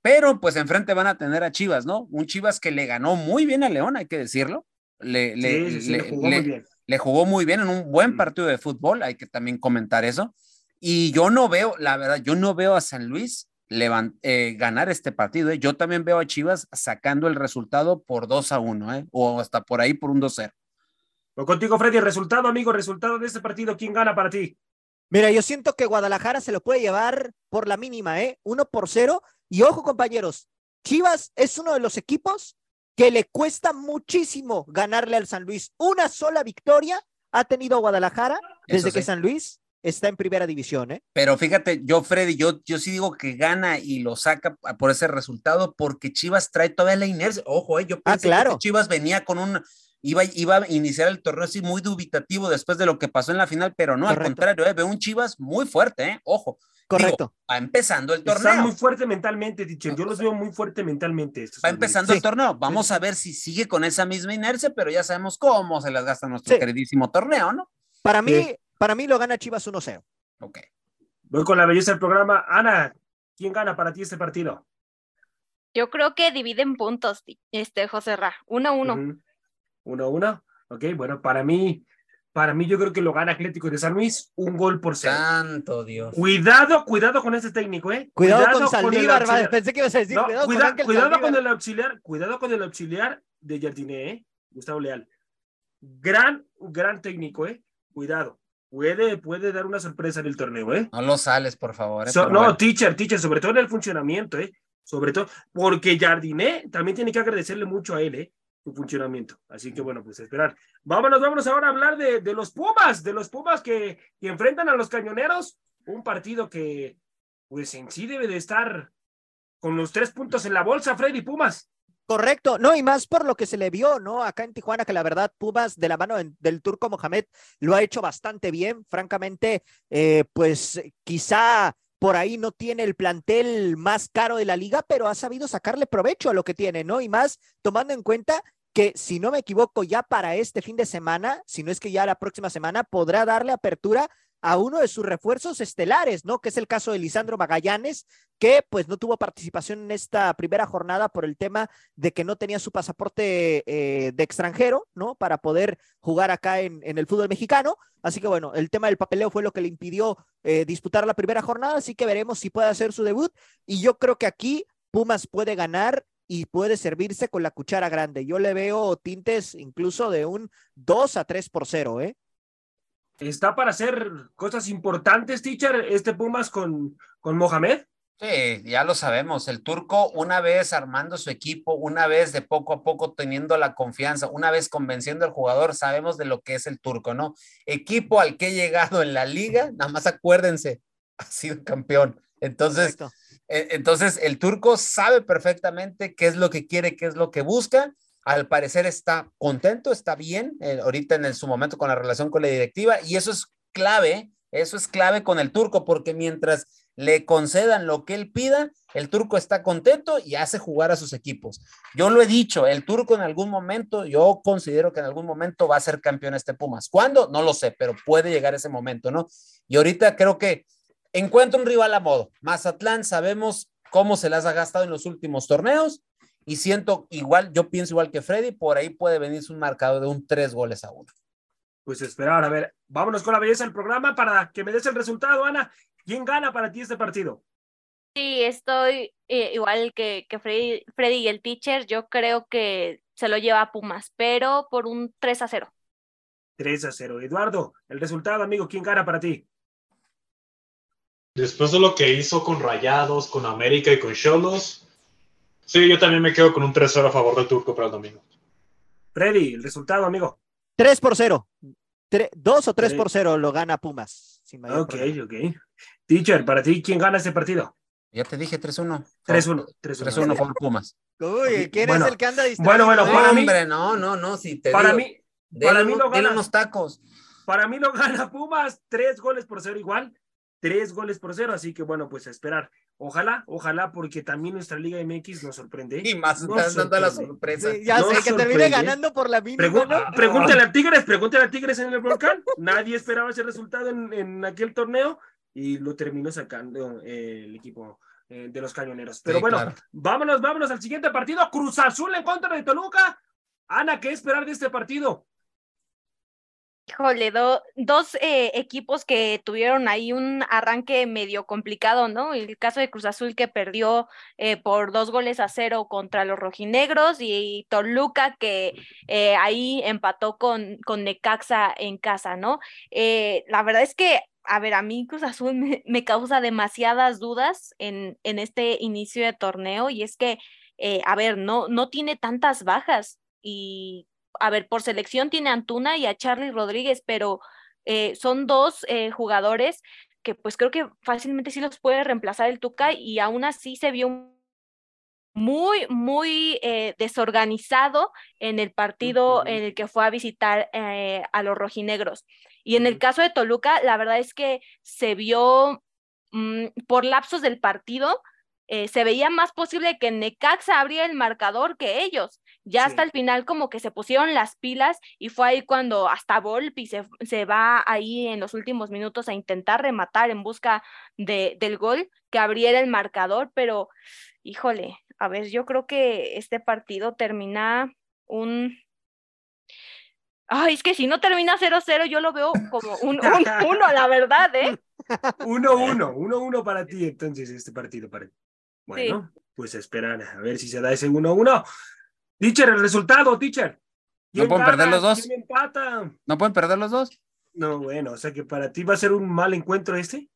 [SPEAKER 4] Pero pues enfrente van a tener a Chivas, ¿no? Un Chivas que le ganó muy bien a León, hay que decirlo. Le, le, jugó le, jugó muy bien en un buen mm. partido de fútbol, hay que también comentar eso. Y yo no veo, la verdad, yo no veo a San Luis eh, ganar este partido. ¿eh? Yo también veo a Chivas sacando el resultado por 2 a 1, ¿eh? o hasta por ahí por un 2-0.
[SPEAKER 1] Contigo, Freddy, resultado, amigo, resultado de este partido, ¿quién gana para ti?
[SPEAKER 5] Mira, yo siento que Guadalajara se lo puede llevar por la mínima, ¿eh? 1 por 0. Y ojo, compañeros, Chivas es uno de los equipos que le cuesta muchísimo ganarle al San Luis. Una sola victoria ha tenido Guadalajara desde que San Luis está en primera división, ¿eh?
[SPEAKER 4] Pero fíjate, yo, Freddy, yo, yo sí digo que gana y lo saca por ese resultado porque Chivas trae todavía la inercia. Ojo, ¿eh? yo
[SPEAKER 5] ah, pensé que
[SPEAKER 4] Chivas venía con un, iba, iba a iniciar el torneo así muy dubitativo después de lo que pasó en la final, pero no, al contrario, ¿eh? veo un Chivas muy fuerte, ¿eh? Ojo.
[SPEAKER 5] Correcto.
[SPEAKER 4] va empezando el torneo.
[SPEAKER 1] Está muy fuerte mentalmente, dicho. Yo los veo muy fuerte mentalmente.
[SPEAKER 4] va empezando el torneo. Vamos a ver si sigue con esa misma inercia, pero ya sabemos cómo se las gasta nuestro queridísimo torneo, ¿no?
[SPEAKER 5] Para mí, para mí lo gana Chivas 1-0.
[SPEAKER 4] Ok.
[SPEAKER 1] Voy con la belleza del programa. Ana, ¿quién gana para ti este partido?
[SPEAKER 3] Yo creo que dividen puntos, este José Ra. 1-1.
[SPEAKER 1] 1-1. Ok, bueno, para mí, para mí yo creo que lo gana Atlético de San Luis, un gol por cero.
[SPEAKER 4] Santo Dios.
[SPEAKER 1] Cuidado, cuidado con este técnico, ¿eh?
[SPEAKER 5] Cuidado, con Saldívar, pensé que ibas a decir.
[SPEAKER 1] cuidado, con, cuidado con, el auxiliar, cuidado con el auxiliar de Jardiné, ¿eh? Gustavo Leal. Gran, gran técnico, ¿eh? Cuidado puede, puede dar una sorpresa en el torneo, ¿eh?
[SPEAKER 4] No lo sales, por favor. ¿eh?
[SPEAKER 1] no, teacher, teacher, sobre todo en el funcionamiento, ¿eh? Sobre todo, porque Jardiné también tiene que agradecerle mucho a él, ¿eh? Su funcionamiento. Así que bueno, pues esperar. Vámonos, vámonos ahora a hablar de, de los Pumas, de los Pumas que, que enfrentan a los Cañoneros. Un partido que, pues en sí debe de estar con los tres puntos en la bolsa, Freddy Pumas.
[SPEAKER 5] Correcto, no, y más por lo que se le vio, ¿no? Acá en Tijuana, que la verdad, Pumas de la mano del turco Mohamed lo ha hecho bastante bien. Francamente, eh, pues quizá por ahí no tiene el plantel más caro de la liga, pero ha sabido sacarle provecho a lo que tiene, ¿no? Y más tomando en cuenta que, si no me equivoco, ya para este fin de semana, si no es que ya la próxima semana, podrá darle apertura a uno de sus refuerzos estelares, ¿no? Que es el caso de Lisandro Magallanes, que pues no tuvo participación en esta primera jornada por el tema de que no tenía su pasaporte eh, de extranjero, ¿no? Para poder jugar acá en, el fútbol mexicano. Así que bueno, el tema del papeleo fue lo que le impidió eh, disputar la primera jornada, así que veremos si puede hacer su debut. Y yo creo que aquí Pumas puede ganar y puede servirse con la cuchara grande. Yo le veo tintes incluso de un 2 a 3 por 0, ¿eh?
[SPEAKER 1] Está para hacer cosas importantes, teacher, este Pumas con, con Mohamed.
[SPEAKER 4] Sí, ya lo sabemos. El turco, una vez armando su equipo, una vez de poco a poco teniendo la confianza, una vez convenciendo al jugador, sabemos de lo que es el turco, ¿no? Equipo al que he llegado en la liga, nada más acuérdense, ha sido campeón. Entonces, eh, entonces el turco sabe perfectamente qué es lo que quiere, qué es lo que busca. Al parecer está contento, está bien, eh, ahorita en su momento con la relación con la directiva, y eso es clave, eso es clave con el turco, porque mientras le concedan lo que él pida, el turco está contento y hace jugar a sus equipos. Yo lo he dicho, el turco en algún momento, yo considero que en algún momento va a ser campeón este Pumas. ¿Cuándo? No lo sé, pero puede llegar ese momento, ¿no? Y ahorita creo que encuentra un rival a modo. Mazatlán, sabemos cómo se las ha gastado en los últimos torneos y siento igual, yo pienso igual que Freddy, por ahí puede venirse un marcado de un tres goles a uno.
[SPEAKER 1] Pues esperar, a ver, vámonos con la belleza del programa para que me des el resultado, Ana. ¿Quién gana para ti este partido?
[SPEAKER 3] Sí, estoy eh, igual que, que Freddy, Freddy, y el teacher. Yo creo que se lo lleva a Pumas, pero por un 3 a 0.
[SPEAKER 1] 3 a 0. Eduardo, el resultado, amigo, ¿quién gana para ti?
[SPEAKER 2] Después de lo que hizo con Rayados, con América y con Cholos, sí, yo también me quedo con un 3-0 a favor del Turco para el domingo.
[SPEAKER 1] Freddy, el resultado, amigo.
[SPEAKER 5] 3 por 0. 2 o 3 por 0 lo gana Pumas.
[SPEAKER 1] ok, ok. Teacher, para ti, ¿quién gana este partido?
[SPEAKER 4] Ya te dije
[SPEAKER 1] 3-1. 3-1. 3-1
[SPEAKER 4] por Pumas.
[SPEAKER 5] Uy, ¿quién es el que anda distraído?
[SPEAKER 1] Bueno, bueno, para mí.
[SPEAKER 4] Hombre, no, no, no, si te
[SPEAKER 1] para
[SPEAKER 4] digo,
[SPEAKER 1] mí, para mí lo gana.
[SPEAKER 4] unos tacos.
[SPEAKER 1] Para mí lo gana Pumas, tres goles por cero igual, tres goles por cero, así que bueno, pues a esperar. Ojalá, ojalá, porque también nuestra Liga MX nos sorprende.
[SPEAKER 4] Y más
[SPEAKER 1] Nos
[SPEAKER 4] dando la sorpresa.
[SPEAKER 5] Sí, ya sé, que termine
[SPEAKER 1] sorprende.
[SPEAKER 5] ganando por la mínima. ¿no?
[SPEAKER 1] Pregúntale a Tigres, pregúntale a Tigres en el volcán. Nadie esperaba ese resultado en, en aquel torneo y lo terminó sacando eh, el equipo eh, de los cañoneros. Pero
[SPEAKER 4] Sí,
[SPEAKER 1] bueno,
[SPEAKER 4] claro.
[SPEAKER 1] vámonos, vámonos al siguiente partido. Cruz Azul en contra de Toluca. Ana, ¿qué esperar de este partido?
[SPEAKER 3] Híjole, do- dos eh, equipos que tuvieron ahí un arranque medio complicado, ¿no? El caso de Cruz Azul que perdió eh, por dos goles a cero contra los rojinegros y Toluca que eh, ahí empató con, con Necaxa en casa, ¿no? La verdad es que, a ver, a mí Cruz Azul me, causa demasiadas dudas en, en este inicio de torneo y es que, a ver, no, no tiene tantas bajas y a ver, por selección tiene a Antuna y a Charlie Rodríguez, pero eh, son dos eh, jugadores que pues creo que fácilmente sí los puede reemplazar el Tuca y aún así se vio muy, muy eh, desorganizado en el partido en el que fue a visitar a los rojinegros. Y en el caso de Toluca, la verdad es que se vio mm, por lapsos del partido, se veía más posible que Necaxa abriera el marcador que ellos. Ya hasta
[SPEAKER 1] Sí.
[SPEAKER 3] el final como que se pusieron las pilas y fue ahí cuando hasta Volpi se, se va ahí en los últimos minutos a intentar rematar en busca de, del gol que abriera el marcador, pero híjole, a ver, yo creo que este partido termina un... Ay, es que si no termina 0-0, yo lo veo como un 1, la verdad, ¿eh?
[SPEAKER 1] 1-1, 1-1 para ti entonces este partido. Para... Bueno, pues esperar a ver si se da ese 1-1. Teacher, el resultado, teacher. ¿Quién
[SPEAKER 4] pueden perder los dos?
[SPEAKER 1] ¿Quién empata?
[SPEAKER 4] ¿No pueden perder los dos?
[SPEAKER 1] No, bueno, o sea que para ti va a ser un mal encuentro este.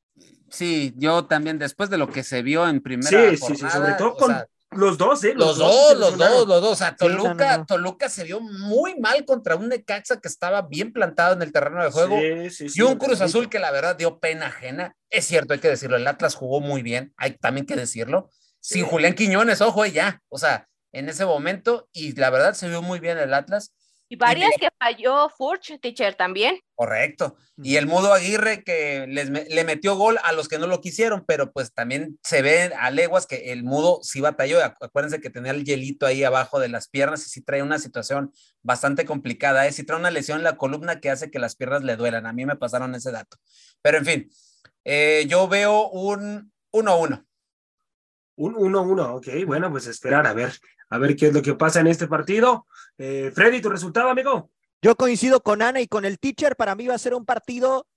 [SPEAKER 4] Sí, yo también, después de lo que se vio en primera
[SPEAKER 1] Sí, sí, sí, sobre todo con
[SPEAKER 4] sea,
[SPEAKER 1] los dos, ¿eh?
[SPEAKER 4] Los
[SPEAKER 1] se
[SPEAKER 4] dos, los dos, los dos. O sea,
[SPEAKER 5] Sí, no, no,
[SPEAKER 4] Toluca,
[SPEAKER 5] no.
[SPEAKER 4] Toluca se vio muy mal contra un Necaxa que estaba bien plantado en el terreno de juego.
[SPEAKER 1] Sí, sí, sí,
[SPEAKER 4] y un Cruz. Azul que la verdad dio pena ajena. Es cierto, hay que decirlo. El Atlas jugó muy bien, hay también que decirlo. Sin
[SPEAKER 1] Sí.
[SPEAKER 4] Julián Quiñones, ojo, y ya. O sea, en ese momento, y la verdad se vio muy bien el Atlas.
[SPEAKER 3] Y varias
[SPEAKER 4] de-
[SPEAKER 3] que falló Furch, teacher, también.
[SPEAKER 4] Correcto. Y el Mudo Aguirre que les me- le metió gol a los que no lo quisieron, pero pues también se ve a leguas que el Mudo sí batalló. Acu- Acuérdense que tenía el hielito ahí abajo de las piernas y sí trae una situación bastante complicada. ¿eh? Sí trae una lesión en la columna que hace que las piernas le duelan. A mí me pasaron ese dato. Pero en fin, eh, yo veo un 1-1.
[SPEAKER 1] Un 1-1, ok, bueno, pues esperar a ver, a ver qué es lo que pasa en este partido. Eh, Freddy, tu resultado, amigo.
[SPEAKER 5] Yo coincido con Ana y con el teacher. Para mí va a ser un partido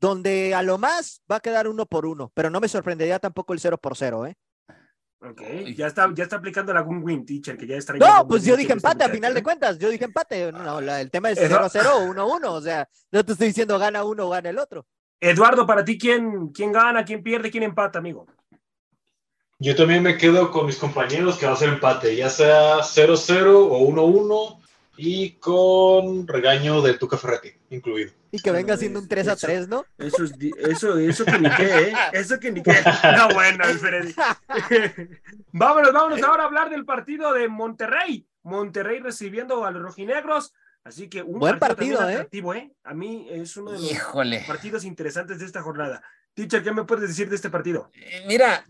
[SPEAKER 5] donde a lo más va a quedar uno por uno, pero no me sorprendería tampoco el cero por cero, ¿eh?
[SPEAKER 1] Ok, ya está, ya está aplicando la win teacher, que ya está
[SPEAKER 5] No, pues yo dije empate a final de cuentas. Yo dije empate. No, la- el tema es
[SPEAKER 1] Eso-
[SPEAKER 5] 0 a 0 o 1 a 1. O sea, no te estoy diciendo gana uno o gana el otro.
[SPEAKER 1] Eduardo, para ti, ¿quién, quién gana, quién pierde, quién empata, amigo?
[SPEAKER 2] Yo también me quedo con mis compañeros que va a ser empate, ya sea 0-0 o 1-1 y con regaño de Tuca Ferretti incluido.
[SPEAKER 5] Y que venga siendo un 3 a 3, ¿no?
[SPEAKER 1] Eso, es eso, eso que ni qué, ¿eh? Eso que ni qué. No, bueno, Freddy. vámonos, vámonos ahora a hablar del partido de Monterrey. Monterrey recibiendo a los rojinegros. Así que un
[SPEAKER 5] Buen
[SPEAKER 1] partido,
[SPEAKER 5] partido, ¿eh?
[SPEAKER 1] atractivo, ¿eh? A mí es uno de los
[SPEAKER 4] Híjole.
[SPEAKER 1] partidos interesantes de esta jornada. Teacher, ¿qué me puedes decir de este partido?
[SPEAKER 4] Eh, Mira,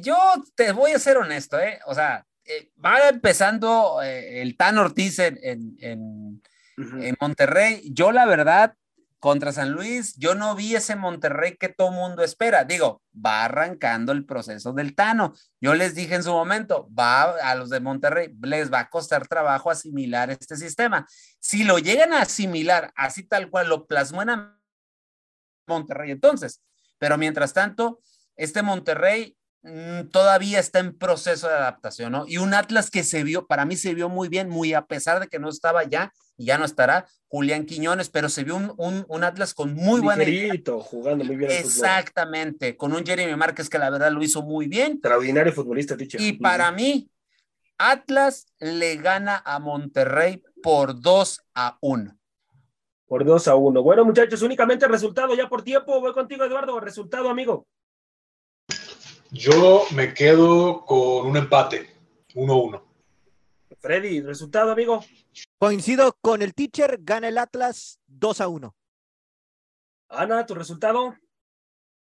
[SPEAKER 4] yo te voy a ser honesto, ¿eh? O sea, eh, va empezando eh, el Tan Ortiz en, en- en- en Monterrey. Yo, la verdad, contra San Luis, yo no vi ese Monterrey que todo mundo espera. Digo, va arrancando el proceso del Tano. Yo les dije en su momento, va a los de Monterrey, les va a costar trabajo asimilar este sistema. Si lo llegan a asimilar así tal cual lo plasmó en Monterrey entonces. Pero mientras tanto, este Monterrey todavía está en proceso de adaptación, ¿no? Y un Atlas que se vio, para mí se vio muy bien, muy a pesar de que no estaba ya y ya no estará Julián Quiñones, pero se vio un, un- un Atlas con muy buena.
[SPEAKER 1] Ligerito, jugando muy bien al.
[SPEAKER 4] Exactamente, con un Jeremy Márquez que la verdad lo hizo muy bien.
[SPEAKER 1] Extraordinario futbolista, teacher.
[SPEAKER 4] Y para mí, Atlas le gana a Monterrey por 2 a 1.
[SPEAKER 1] Por 2 a 1. Bueno, muchachos, únicamente el resultado ya por tiempo. Voy contigo, Eduardo. Resultado, amigo.
[SPEAKER 2] Yo me quedo con un empate, 1-1.
[SPEAKER 1] Freddy, resultado, amigo.
[SPEAKER 5] Coincido con el teacher, gana el Atlas 2 a 1.
[SPEAKER 1] Ana, tu resultado.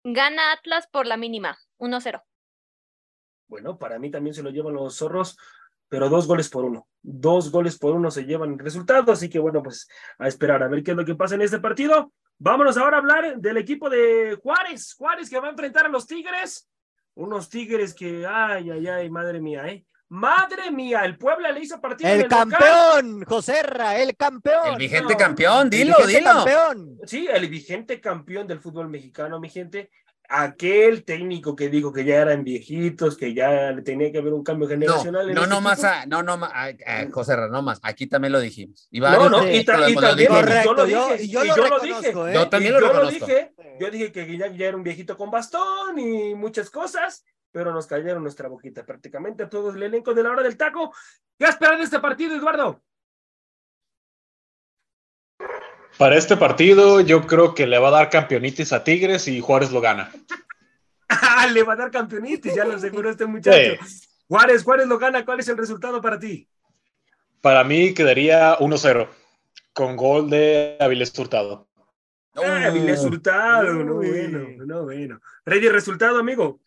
[SPEAKER 3] Gana Atlas por la mínima, 1-0.
[SPEAKER 1] Bueno, para mí también se lo llevan los zorros, pero dos goles por uno. Dos goles por uno se llevan el resultado, así que bueno, pues a esperar a ver qué es lo que pasa en este partido. Vámonos ahora a hablar del equipo de Juárez. Juárez que va a enfrentar a los Tigres. Unos Tigres que, ay, ay, ay, madre mía, ¿eh? Madre mía, el Puebla le hizo partido. en
[SPEAKER 5] El
[SPEAKER 1] local.
[SPEAKER 5] campeón, Joserra, el campeón.
[SPEAKER 4] El vigente
[SPEAKER 1] no.
[SPEAKER 4] campeón,
[SPEAKER 5] El
[SPEAKER 4] dilo,
[SPEAKER 5] vigente
[SPEAKER 4] dilo.
[SPEAKER 5] campeón.
[SPEAKER 1] Sí, el vigente campeón del fútbol mexicano, mi gente. Aquel técnico que dijo que ya eran viejitos, que ya le tenía que haber un cambio
[SPEAKER 4] No,
[SPEAKER 1] generacional. en
[SPEAKER 4] no,
[SPEAKER 1] este
[SPEAKER 4] no más,
[SPEAKER 1] equipo.
[SPEAKER 4] a- no, no más, a- a- José no más. Aquí también lo dijimos. Y
[SPEAKER 1] No, no, y, ta-
[SPEAKER 4] lo-
[SPEAKER 1] y
[SPEAKER 4] lo
[SPEAKER 1] también.
[SPEAKER 5] Correcto,
[SPEAKER 1] yo lo dije,
[SPEAKER 5] y yo lo
[SPEAKER 1] yo lo dije.
[SPEAKER 5] ¿eh?
[SPEAKER 4] Yo también lo
[SPEAKER 1] yo
[SPEAKER 4] reconozco.
[SPEAKER 1] dije, yo dije que ya, ya era un viejito con bastón y muchas cosas, pero nos cayeron nuestra boquita prácticamente a todo el elenco de la hora del taco. ¿Qué esperan de este partido, Eduardo?
[SPEAKER 2] Para este partido, yo creo que le va a dar campeonitis a Tigres y Juárez lo gana.
[SPEAKER 1] Ah, Le va a dar campeonitis, ya lo aseguró este muchacho. Juárez, Juárez lo gana. ¿Cuál es el resultado para ti?
[SPEAKER 2] Para mí quedaría 1-0, con gol de Avilés Hurtado.
[SPEAKER 1] Ah, Avilés Hurtado, no bueno, no bueno. Ready, resultado, amigo.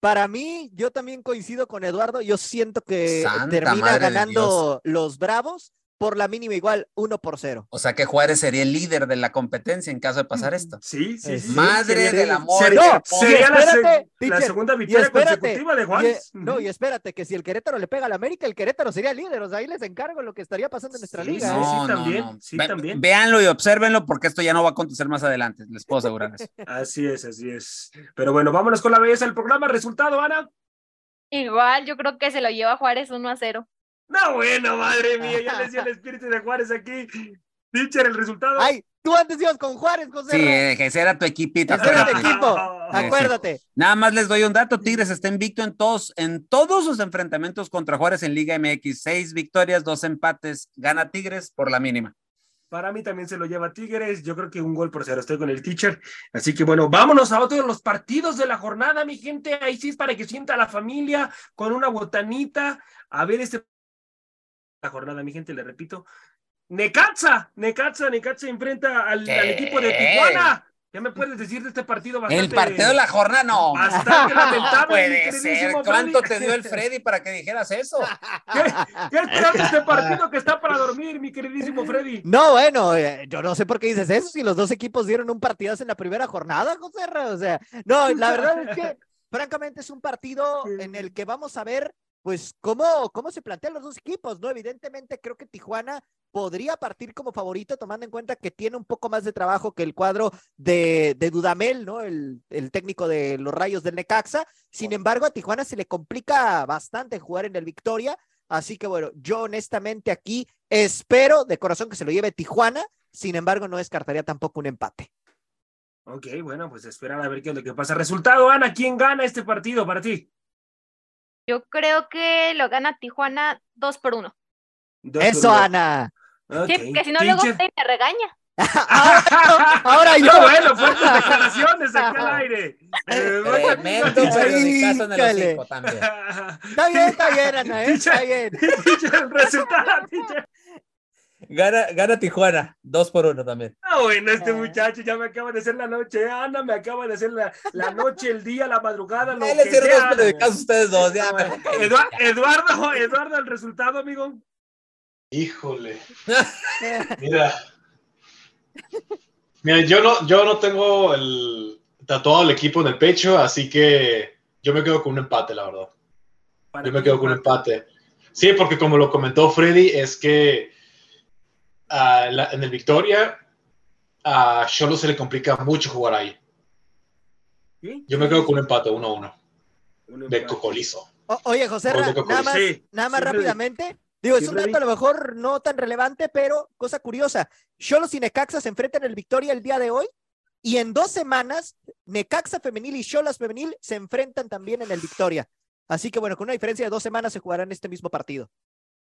[SPEAKER 5] Para mí, yo también coincido con Eduardo. Yo siento que
[SPEAKER 4] Santa
[SPEAKER 5] termina ganando los Bravos por la mínima igual, 1 por 0.
[SPEAKER 4] O sea que Juárez sería el líder de la competencia en caso de pasar esto.
[SPEAKER 1] Sí, sí, sí.
[SPEAKER 4] Madre
[SPEAKER 1] sería-
[SPEAKER 4] del amor.
[SPEAKER 1] Sería,
[SPEAKER 5] No,
[SPEAKER 1] sería la,
[SPEAKER 5] espérate,
[SPEAKER 1] se- la
[SPEAKER 5] teacher,
[SPEAKER 1] segunda
[SPEAKER 5] Y
[SPEAKER 1] victoria
[SPEAKER 5] espérate,
[SPEAKER 1] consecutiva de
[SPEAKER 5] y,
[SPEAKER 1] Juárez.
[SPEAKER 5] eh, no, y espérate, que si el Querétaro le pega al América, el Querétaro sería líder. O sea, ahí les encargo lo que estaría pasando en nuestra
[SPEAKER 1] Sí,
[SPEAKER 5] liga.
[SPEAKER 1] sí,
[SPEAKER 5] ¿eh?
[SPEAKER 4] No, no,
[SPEAKER 1] también,
[SPEAKER 4] no.
[SPEAKER 1] sí,
[SPEAKER 4] Ve-
[SPEAKER 1] también.
[SPEAKER 4] Véanlo y obsérvenlo porque esto ya no va a acontecer más adelante, les puedo asegurar eso.
[SPEAKER 1] Así es, así es. Pero bueno, vámonos con la belleza del programa. Resultado, Ana.
[SPEAKER 3] Igual, yo creo que se lo lleva Juárez 1-0.
[SPEAKER 1] No, bueno, madre mía, ya les dio el espíritu de Juárez aquí. Teacher, el resultado.
[SPEAKER 5] Ay, tú antes ibas con Juárez, José.
[SPEAKER 4] Sí, eh, que ese era tu equipito.
[SPEAKER 5] Ese era tu
[SPEAKER 4] acuérdate.
[SPEAKER 5] equipo.
[SPEAKER 1] Sí, sí.
[SPEAKER 5] Acuérdate.
[SPEAKER 4] Nada más les doy un dato, Tigres está invicto en todos, en todos sus enfrentamientos contra Juárez en Liga MX, seis victorias, dos empates, gana Tigres por la mínima.
[SPEAKER 1] Para mí también se lo lleva Tigres. Yo creo que un gol por cero. Estoy con el teacher. Así que bueno, vámonos a otro de los partidos de la jornada, mi gente. Ahí sí es para que sienta la familia con una botanita. A ver este. La jornada, mi gente, le repito. Necaxa, Necaxa, Necaxa enfrenta al, equipo de Tijuana. ¿Qué me puedes decir de este partido? Bastante,
[SPEAKER 4] El partido de la jornada, no.
[SPEAKER 1] Bastante
[SPEAKER 4] No
[SPEAKER 1] lamentable. mi
[SPEAKER 4] puede ser. ¿Cuánto
[SPEAKER 1] Freddy.
[SPEAKER 4] te dio el Freddy para que dijeras eso?
[SPEAKER 1] ¿Qué, qué esperas de este partido que está para dormir, mi queridísimo Freddy?
[SPEAKER 5] No, bueno, eh, yo no sé por qué dices eso, si los dos equipos dieron un partidazo en la primera jornada, José. O sea, no, la verdad es que, francamente, es un partido en el que vamos a ver, pues, cómo, cómo se plantean los dos equipos, ¿no? Evidentemente, creo que Tijuana podría partir como favorito, tomando en cuenta que tiene un poco más de trabajo que el cuadro de, de Dudamel, ¿no? El, el técnico de los Rayos del Necaxa. Sin embargo, a Tijuana se le complica bastante jugar en el Victoria. Así que bueno, yo honestamente aquí espero de corazón que se lo lleve Tijuana. Sin embargo, no descartaría tampoco un empate.
[SPEAKER 1] Ok, bueno, pues esperar a ver qué es lo que pasa. Resultado, Ana, ¿quién gana este partido para ti?
[SPEAKER 3] Yo creo que lo gana Tijuana 2 por 1.
[SPEAKER 5] Eso, Ana.
[SPEAKER 3] Sí, que si no luego usted me regaña.
[SPEAKER 5] ahora, ahora yo.
[SPEAKER 1] No, bueno, fuertes declaraciones aquí al aire. Eh,
[SPEAKER 4] Tremendo, pero de caso en el hocico también.
[SPEAKER 5] Está bien, está bien, Ana, ¿eh? está bien.
[SPEAKER 1] Resultado, teacher.
[SPEAKER 4] Gana, gana Tijuana, 2 por 1 también.
[SPEAKER 1] Ah, bueno, este
[SPEAKER 5] Ah.
[SPEAKER 1] muchacho ya me acaba de hacer la noche, Ana, me acaba de hacer la, la noche, el día, la madrugada, lo que
[SPEAKER 4] dos
[SPEAKER 1] sea.
[SPEAKER 4] periodicazos ustedes dos. Ya,
[SPEAKER 1] Ah, bueno.
[SPEAKER 4] me-
[SPEAKER 1] Edua- Eduardo, Eduardo, el resultado, amigo.
[SPEAKER 2] Híjole. Mira. Mira, yo no, yo no tengo el tatuado el equipo en el pecho, así que yo me quedo con un empate, la verdad.
[SPEAKER 1] Para
[SPEAKER 2] Yo me quedo con un empate. Sí, porque como lo comentó Freddy, es que la- en el Victoria a Cholo se le complica mucho jugar ahí.
[SPEAKER 1] ¿Sí?
[SPEAKER 2] Yo me quedo con un empate, 1-1,
[SPEAKER 1] Un
[SPEAKER 2] de
[SPEAKER 1] empate.
[SPEAKER 2] cocolizo.
[SPEAKER 5] O- oye, José,
[SPEAKER 2] de
[SPEAKER 5] Ra- nada más,
[SPEAKER 1] Sí,
[SPEAKER 5] nada más
[SPEAKER 1] sí, Freddy.
[SPEAKER 5] rápidamente. Digo, es un dato a lo mejor no tan relevante, pero cosa curiosa. Cholos y Necaxa se enfrentan en el Victoria el día de hoy y en dos semanas Necaxa femenil y Cholas femenil se enfrentan también en el Victoria. Así que bueno, con una diferencia de dos semanas se jugarán este mismo partido.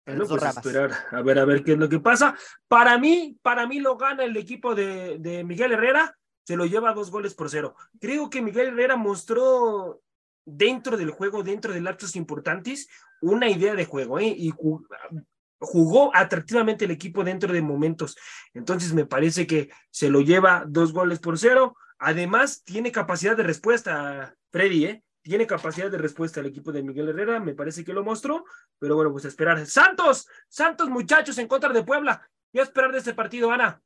[SPEAKER 5] En
[SPEAKER 1] Bueno, pues
[SPEAKER 5] ramas.
[SPEAKER 1] esperar a ver a ver qué es lo que pasa. Para mí, para mí lo gana el equipo de, de Miguel Herrera, se lo lleva dos goles por cero. Creo que Miguel Herrera mostró dentro del juego, dentro de lapsos importantes, una idea de juego, ¿eh? Y ju- jugó atractivamente el equipo dentro de momentos. Entonces me parece que se lo lleva dos goles por cero. Además, tiene capacidad de respuesta, Freddy, ¿eh? Tiene capacidad de respuesta el equipo de Miguel Herrera, me parece que lo mostró. Pero bueno, pues a esperar. Santos, Santos muchachos en contra de Puebla. ¿Qué esperar de este partido, Ana?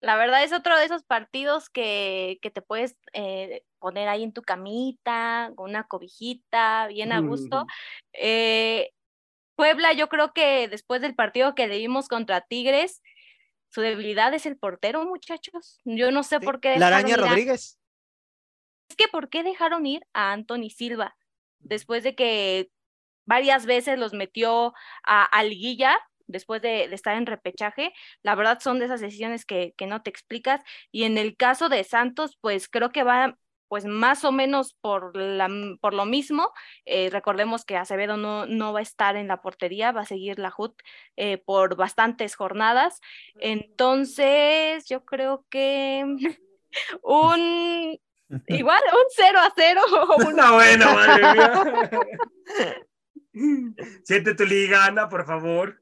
[SPEAKER 3] La verdad es otro de esos partidos que, que te puedes eh, poner ahí en tu camita, con una cobijita, bien a gusto. Eh, Puebla, yo creo que después del partido que le vimos contra Tigres, su debilidad es el portero, muchachos. Yo no sé
[SPEAKER 5] Sí,
[SPEAKER 3] por qué
[SPEAKER 5] La araña
[SPEAKER 3] ir a-
[SPEAKER 5] Rodríguez.
[SPEAKER 3] Es que ¿por qué dejaron ir a Anthony Silva después de que varias veces los metió a, a liguilla después de, de estar en repechaje? La verdad son de esas decisiones que, que no te explicas. Y en el caso de Santos, pues creo que va pues más o menos por, la, por lo mismo. Eh, recordemos que Acevedo no, no va a estar en la portería, va a seguir la HUT eh, por bastantes jornadas. Entonces, yo creo que un igual, un 0 a 0 o un
[SPEAKER 1] Una buena, madre mía. Siente tu liga, Ana, por favor.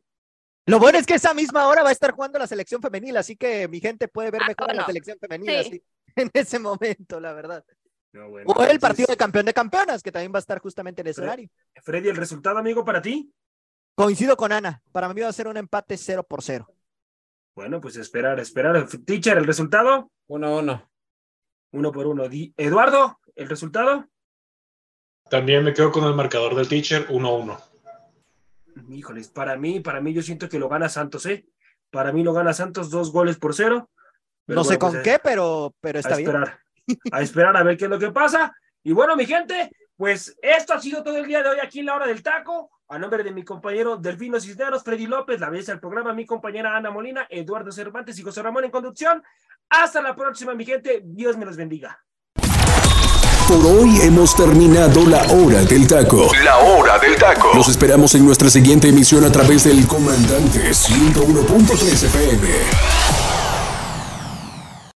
[SPEAKER 5] Lo bueno es que esa misma hora va a estar jugando la selección femenil, así que mi gente puede ver
[SPEAKER 3] Ah,
[SPEAKER 5] mejor a la selección femenil
[SPEAKER 3] sí.
[SPEAKER 5] así, en ese momento, la verdad.
[SPEAKER 1] No, bueno,
[SPEAKER 5] O el
[SPEAKER 1] entonces,
[SPEAKER 5] partido de campeón de campeonas, que también va a estar justamente en ese
[SPEAKER 1] Fre-
[SPEAKER 5] horario.
[SPEAKER 1] Freddy, el resultado, amigo, para ti.
[SPEAKER 5] Coincido con Ana, para mí va a ser un empate 0 por 0.
[SPEAKER 1] Bueno, pues esperar, esperar. Teacher, el resultado.
[SPEAKER 4] 1-1.
[SPEAKER 1] Uno por uno. Di- Eduardo, el resultado.
[SPEAKER 2] También me quedo con el marcador del teacher, 1-1.
[SPEAKER 1] Híjoles, para mí, para mí, yo siento que lo gana Santos, ¿eh? Para mí lo gana Santos dos goles por cero. Pero
[SPEAKER 5] No sé
[SPEAKER 1] bueno,
[SPEAKER 5] con
[SPEAKER 1] pues, eh,
[SPEAKER 5] qué, pero, pero
[SPEAKER 1] a
[SPEAKER 5] está bien.
[SPEAKER 1] esperar, a esperar a ver qué es lo que pasa. Y bueno, mi gente, pues esto ha sido todo el día de hoy aquí en la hora del taco. A nombre de mi compañero Delfino Cisneros, Freddy López, la belleza del programa, mi compañera Ana Molina, Eduardo Cervantes y José Ramón en conducción. Hasta la próxima, mi gente. Dios me los bendiga.
[SPEAKER 6] Por hoy hemos terminado la hora del taco.
[SPEAKER 7] La hora del taco.
[SPEAKER 6] Los esperamos en nuestra siguiente emisión a través del Comandante 101.3 FM.